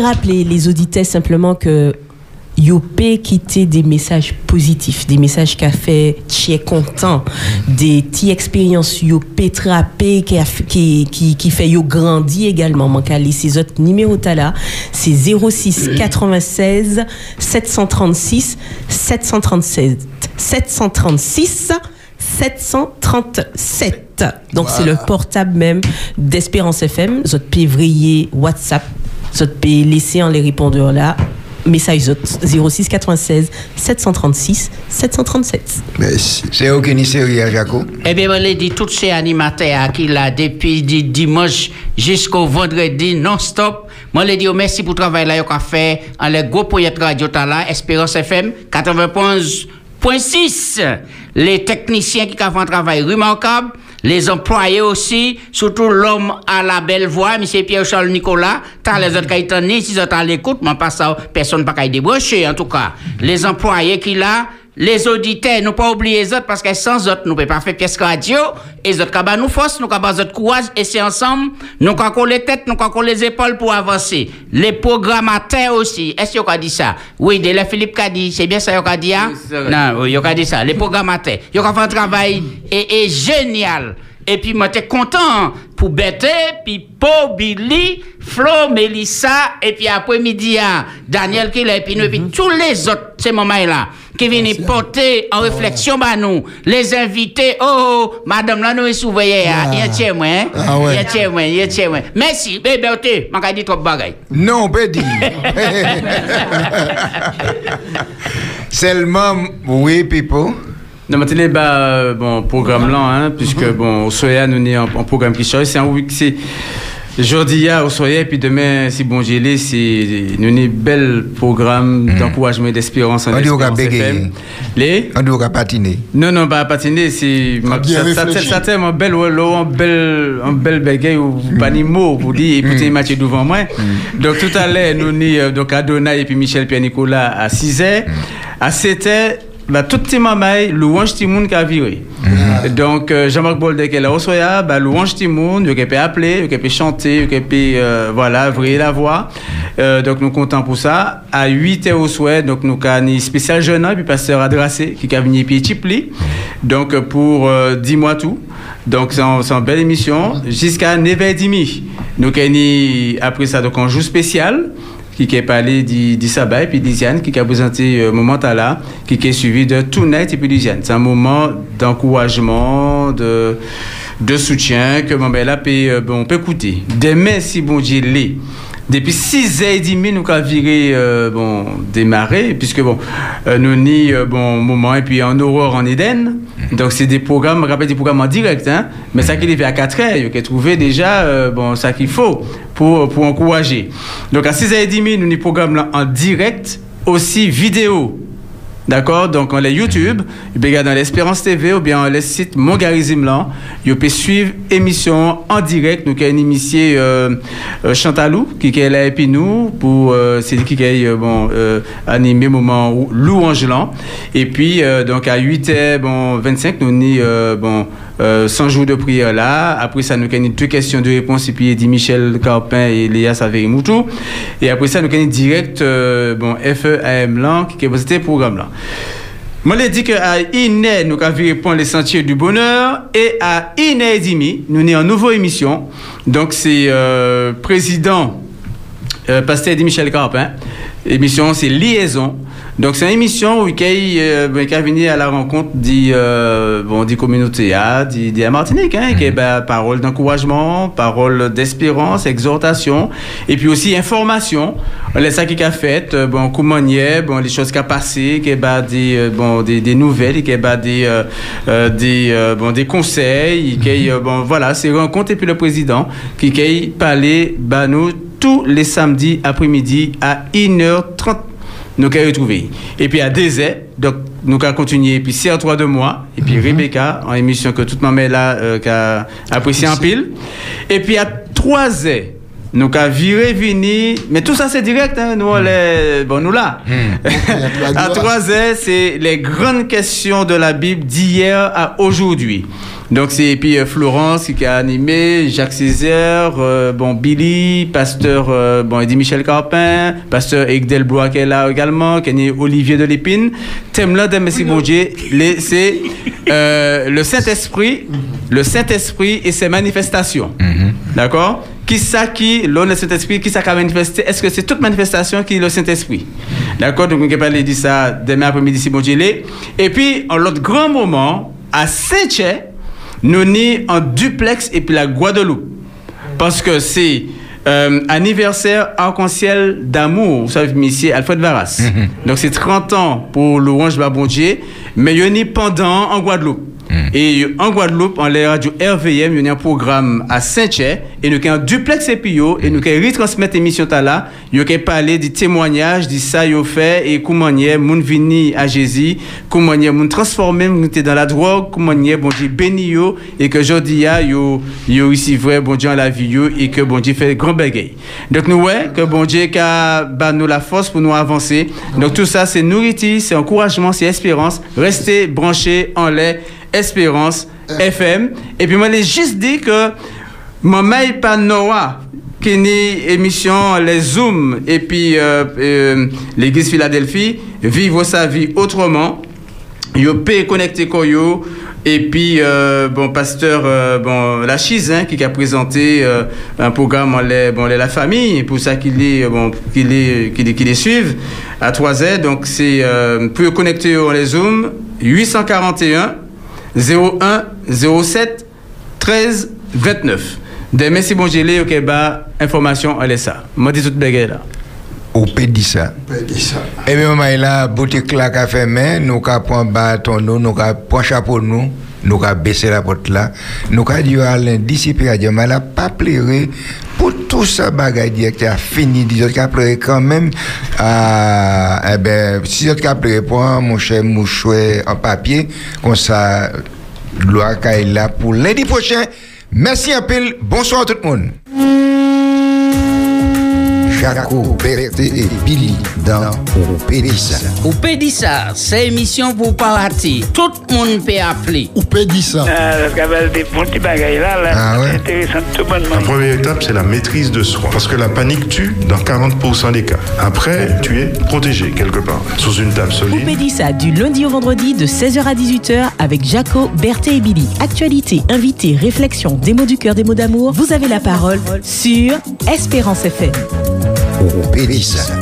rappeler les auditeurs simplement que Yopé quitté des messages positifs, des messages qui a fait tiers content, des petites expériences Yopé trappé qui, qui, qui, qui fait yo grandi également. Manque à ces autres numéros là, c'est 06 96 736 737 736 737. Donc c'est le portable même d'Espérance FM. Vous pévrier WhatsApp. Vous pouvez laisser en les répondeurs là. Message zot 06 96 736 737. Merci. C'est aucune série, hein, Jaco? Eh bien, je l'ai dit, tous ces animateurs qui là depuis di- dimanche jusqu'au vendredi non-stop. Moi, je dit, merci pour le travail là, qu'on a fait en les gros projets de radio là, Espérance FM 91.6. Les techniciens qui ont fait un travail remarquable. Les employés aussi, surtout l'homme à la belle voix, M. Pierre-Charles Nicolas, tant les autres qui sont les autres à l'écoute, mais pas ça, personne pas débrancher, en tout cas. Les employés qui là, les auditeurs, nous pas oublier les autres parce que sans autres, nous pouvons pas faire pièce radio. Et les autres, qu'à nous force, nous qu'à notre courage et c'est ensemble, nous qu'à les têtes, nous qu'à les épaules pour avancer. Les programmateurs aussi. Est-ce qu'on a dit ça? Oui, de la Philippe qu'a dit, c'est bien ça qu'on a dit, hein? Non, oui, a dit ça. Les programmateurs. Ils ont fait un travail et, et génial. Et puis, moi, j'étais content pour Bette, puis Paul, Billy, Flo, Melissa, et puis après-midi, Daniel Killer, et puis nous, et puis tous les autres, ces moments-là, qui viennent porter en réflexion, bah, nous, les invités, oh, oh, madame, là, nous, surveillez, hein, il y a tiens, moi, hein, Ah ouais. tiens, moi, tiens, moi. Merci, bébé, Berthe, m'a dit trop de bagaille. Non, dit. Seulement, oui, people. Non, maintenant, bah, euh, bon, programme là, hein, puisque, bon, au Soya, nous avons un, un programme qui change. C'est un week, c'est. Aujourd'hui, au Soya, puis demain, si bon, j'ai les, c'est. Un bel programme d'encouragement et d'espérance en On dit au Espérance bégayer. FM. Les? On doit patiner. Non, non, pas patiner, c'est. Ça, ça, réfléchi. ça, tellement là, un bel, un bel bégaye, ou pas ni mot, vous dites, et puis c'est match devant moi. Donc, tout à l'heure, nous, ni, euh, donc, Adonai et puis Michel Pierre-Nicolas à 6 h À 7 h bah, tout petit mamaï, louange Timoun qui a viré. Donc, euh, Jean-Marc Bolde qui est là au soya, bah, louange Timoun, il peut appeler, il peut chanter, il peut, euh, voilà, vriller la voix. Euh, donc, nous comptons pour ça. À 8 h au soir, donc, nous avons un spécial jeune homme, puis pasteur Adrassé, qui a venu puis Chipli. Donc, euh, pour euh, 10 mois tout. Donc, c'est une belle émission. Jusqu'à 9h30. Nous avons après ça, donc, un jour spécial qui est parlé du, et puis d'Isiane, qui a présenté euh, moment à là, qui est suivi de tout et puis d'Isiane. C'est un moment d'encouragement, de, de soutien que là, peut, euh, on peut écouter. Demain, si bon Dieu l'est, depuis 6h30, nous avons viré, euh, bon, démarrer, puisque bon, euh, nous ni euh, bon moment, et puis en Aurore en Éden. Donc, c'est des programmes, je rappelle des programmes en direct, hein, mais ça qui est fait à 4h, il faut trouver déjà, euh, bon, ça qu'il faut pour, pour encourager. Donc, à 6h30, nous avons des programmes en direct, aussi vidéo. D'accord? Donc, on les YouTube, vous regarder dans l'Espérance TV ou bien le site Mongarizim là. Vous pouvez suivre émission en direct. Nous avons initié euh, euh, Chantalou, qui est là et puis nous, pour, euh, c'est qui a euh, euh, animé moment où- louange là. Et puis, euh, donc, à 8h, bon, 25, nous avons bon, euh, 100 jours de prière là. Après ça, nous avons deux questions de réponse et puis il dit Michel Carpin et Léa Saveri-Moutou. Et après ça, nous avons direct euh, bon, FEAM là, qui est le programme là. Moi, je dit qu'à Iné, nous avons répondre les sentiers du bonheur. Et à Iné et demi, nous avons une nouvelle émission. Donc, c'est euh, président euh, pasteur Michel Carpin. L'émission, c'est Liaison. Donc, c'est une émission où il euh, venu à la rencontre des, euh, bon, des communautés, ah, des, des Martinique, hein, qui est ben, parole d'encouragement, parole d'espérance, exhortation, et puis aussi information. Les ça qui a fait, euh, bon, comment y est, bon, les choses qui a passé, qui ben, des, euh, bon, des, nouvelles, qui ben, des, euh, des, bon, des conseils, qui bon, voilà, c'est rencontre et puis le président qui qui parler, ben, nous, tous les samedis après-midi à 1h30 nous avons retrouvé. Et puis à 2h, donc nous avons continué. Et puis CR3 de moi, et puis Rebecca, en émission que toute maman est là, euh, qui a apprécié en pile. Et puis à 3h, nous avons viré, vini. Mais tout ça c'est direct, hein, nous, on les- bon, nous là. à 3h, c'est les grandes questions de la Bible d'hier à aujourd'hui. Donc c'est puis euh, Florence qui a animé, Jacques Césaire, euh, bon Billy, pasteur euh, bon Eddie Michel Carpin, pasteur Eric Delbois qui est là également, qui est Olivier de Lépine. Thème là de Messie Bondier, les- c'est euh, le Saint-Esprit, le Saint-Esprit et ses manifestations. D'accord? Qui ça qui, l'on le Saint-Esprit, qui ça qui a manifesté Est-ce que c'est toute manifestation qui est le Saint-Esprit? D'accord Donc, on va parler de ça demain après-midi, si bon Dieu. Et puis, en l'autre grand moment, à Saint-Tché, nous sommes en duplex et puis la Guadeloupe. Parce que c'est euh, anniversaire arc-en-ciel d'amour, vous savez, monsieur Alfred Varas. Donc c'est 30 ans pour Louange Babondier, mais il y a une pendant en Guadeloupe. Et en Guadeloupe, en les radio RVM, il y a un programme à Saint-Cher, et nous avons un duplex EPIO, et nous avons retransmettre l'émission là, nous avons parlé du témoignage, du ça yo fait, et comment est, moun vini à Jésus, comment moun était dans la drogue, comment est, bon Dieu béni et que aujourd'hui, yo, yo ici vrai, bon Dieu en la vie et que bon Dieu fait grand bagaille. Donc nous, ouais, que bon Dieu a bah, nous la force pour nous avancer. Donc tout ça, c'est nourriture, c'est encouragement, c'est espérance. Restez branchés en lait, espérance, FM. Et puis moi, j'ai juste dit que mail pas Noah, qui est émission Les Zooms, et puis euh, euh, l'Église Philadelphie, vivre sa vie autrement. Yo peut connecter koyo et puis euh, bon pasteur euh, bon hein, qui a présenté euh, un programme en les, bon la famille pour ça qu'il est bon les suive à 3Z donc c'est pour connecter on les Zoom 841 01 07 13 29 des merci bon gelé OK bah information elle est ça. Moi dis toute baguette là. Ou pe di sa. E mi mamay la, boutik la ka fe men, nou ka pon baton nou, nou ka pon chapeau nou, nou ka bese la pot la, nou ka di yo alen disipi a di yo, ma la pa plere, pou tout sa bagay di ki a fini, di yo ka plere kan men, e ben, si yo ka plere pon, moun chè mou chwe en papye, kon sa, lo a ka e la pou lundi prochain. Merci un pile, bonsoir tout le monde. Jaco, Berté et Billy dans Pédissa. Ou Pédissa, c'est émission pour parler. Tout le monde peut appeler. Ou Pédissa. Ah, parce qu'avec des bons petits bagailles là, là, Ah ouais. intéressant tout bonnement. La première étape, c'est la maîtrise de soi. Parce que la panique tue dans 40% des cas. Après, tu es protégé quelque part. Sous une table solide. Oupédissa du lundi au vendredi de 16h à 18h avec Jaco, Berthé et Billy. Actualité, invité, réflexion, des mots du cœur, des mots d'amour. Vous avez la parole sur Espérance FM. Pédissa. «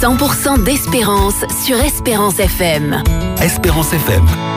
100% d'espérance sur Espérance FM. Espérance FM.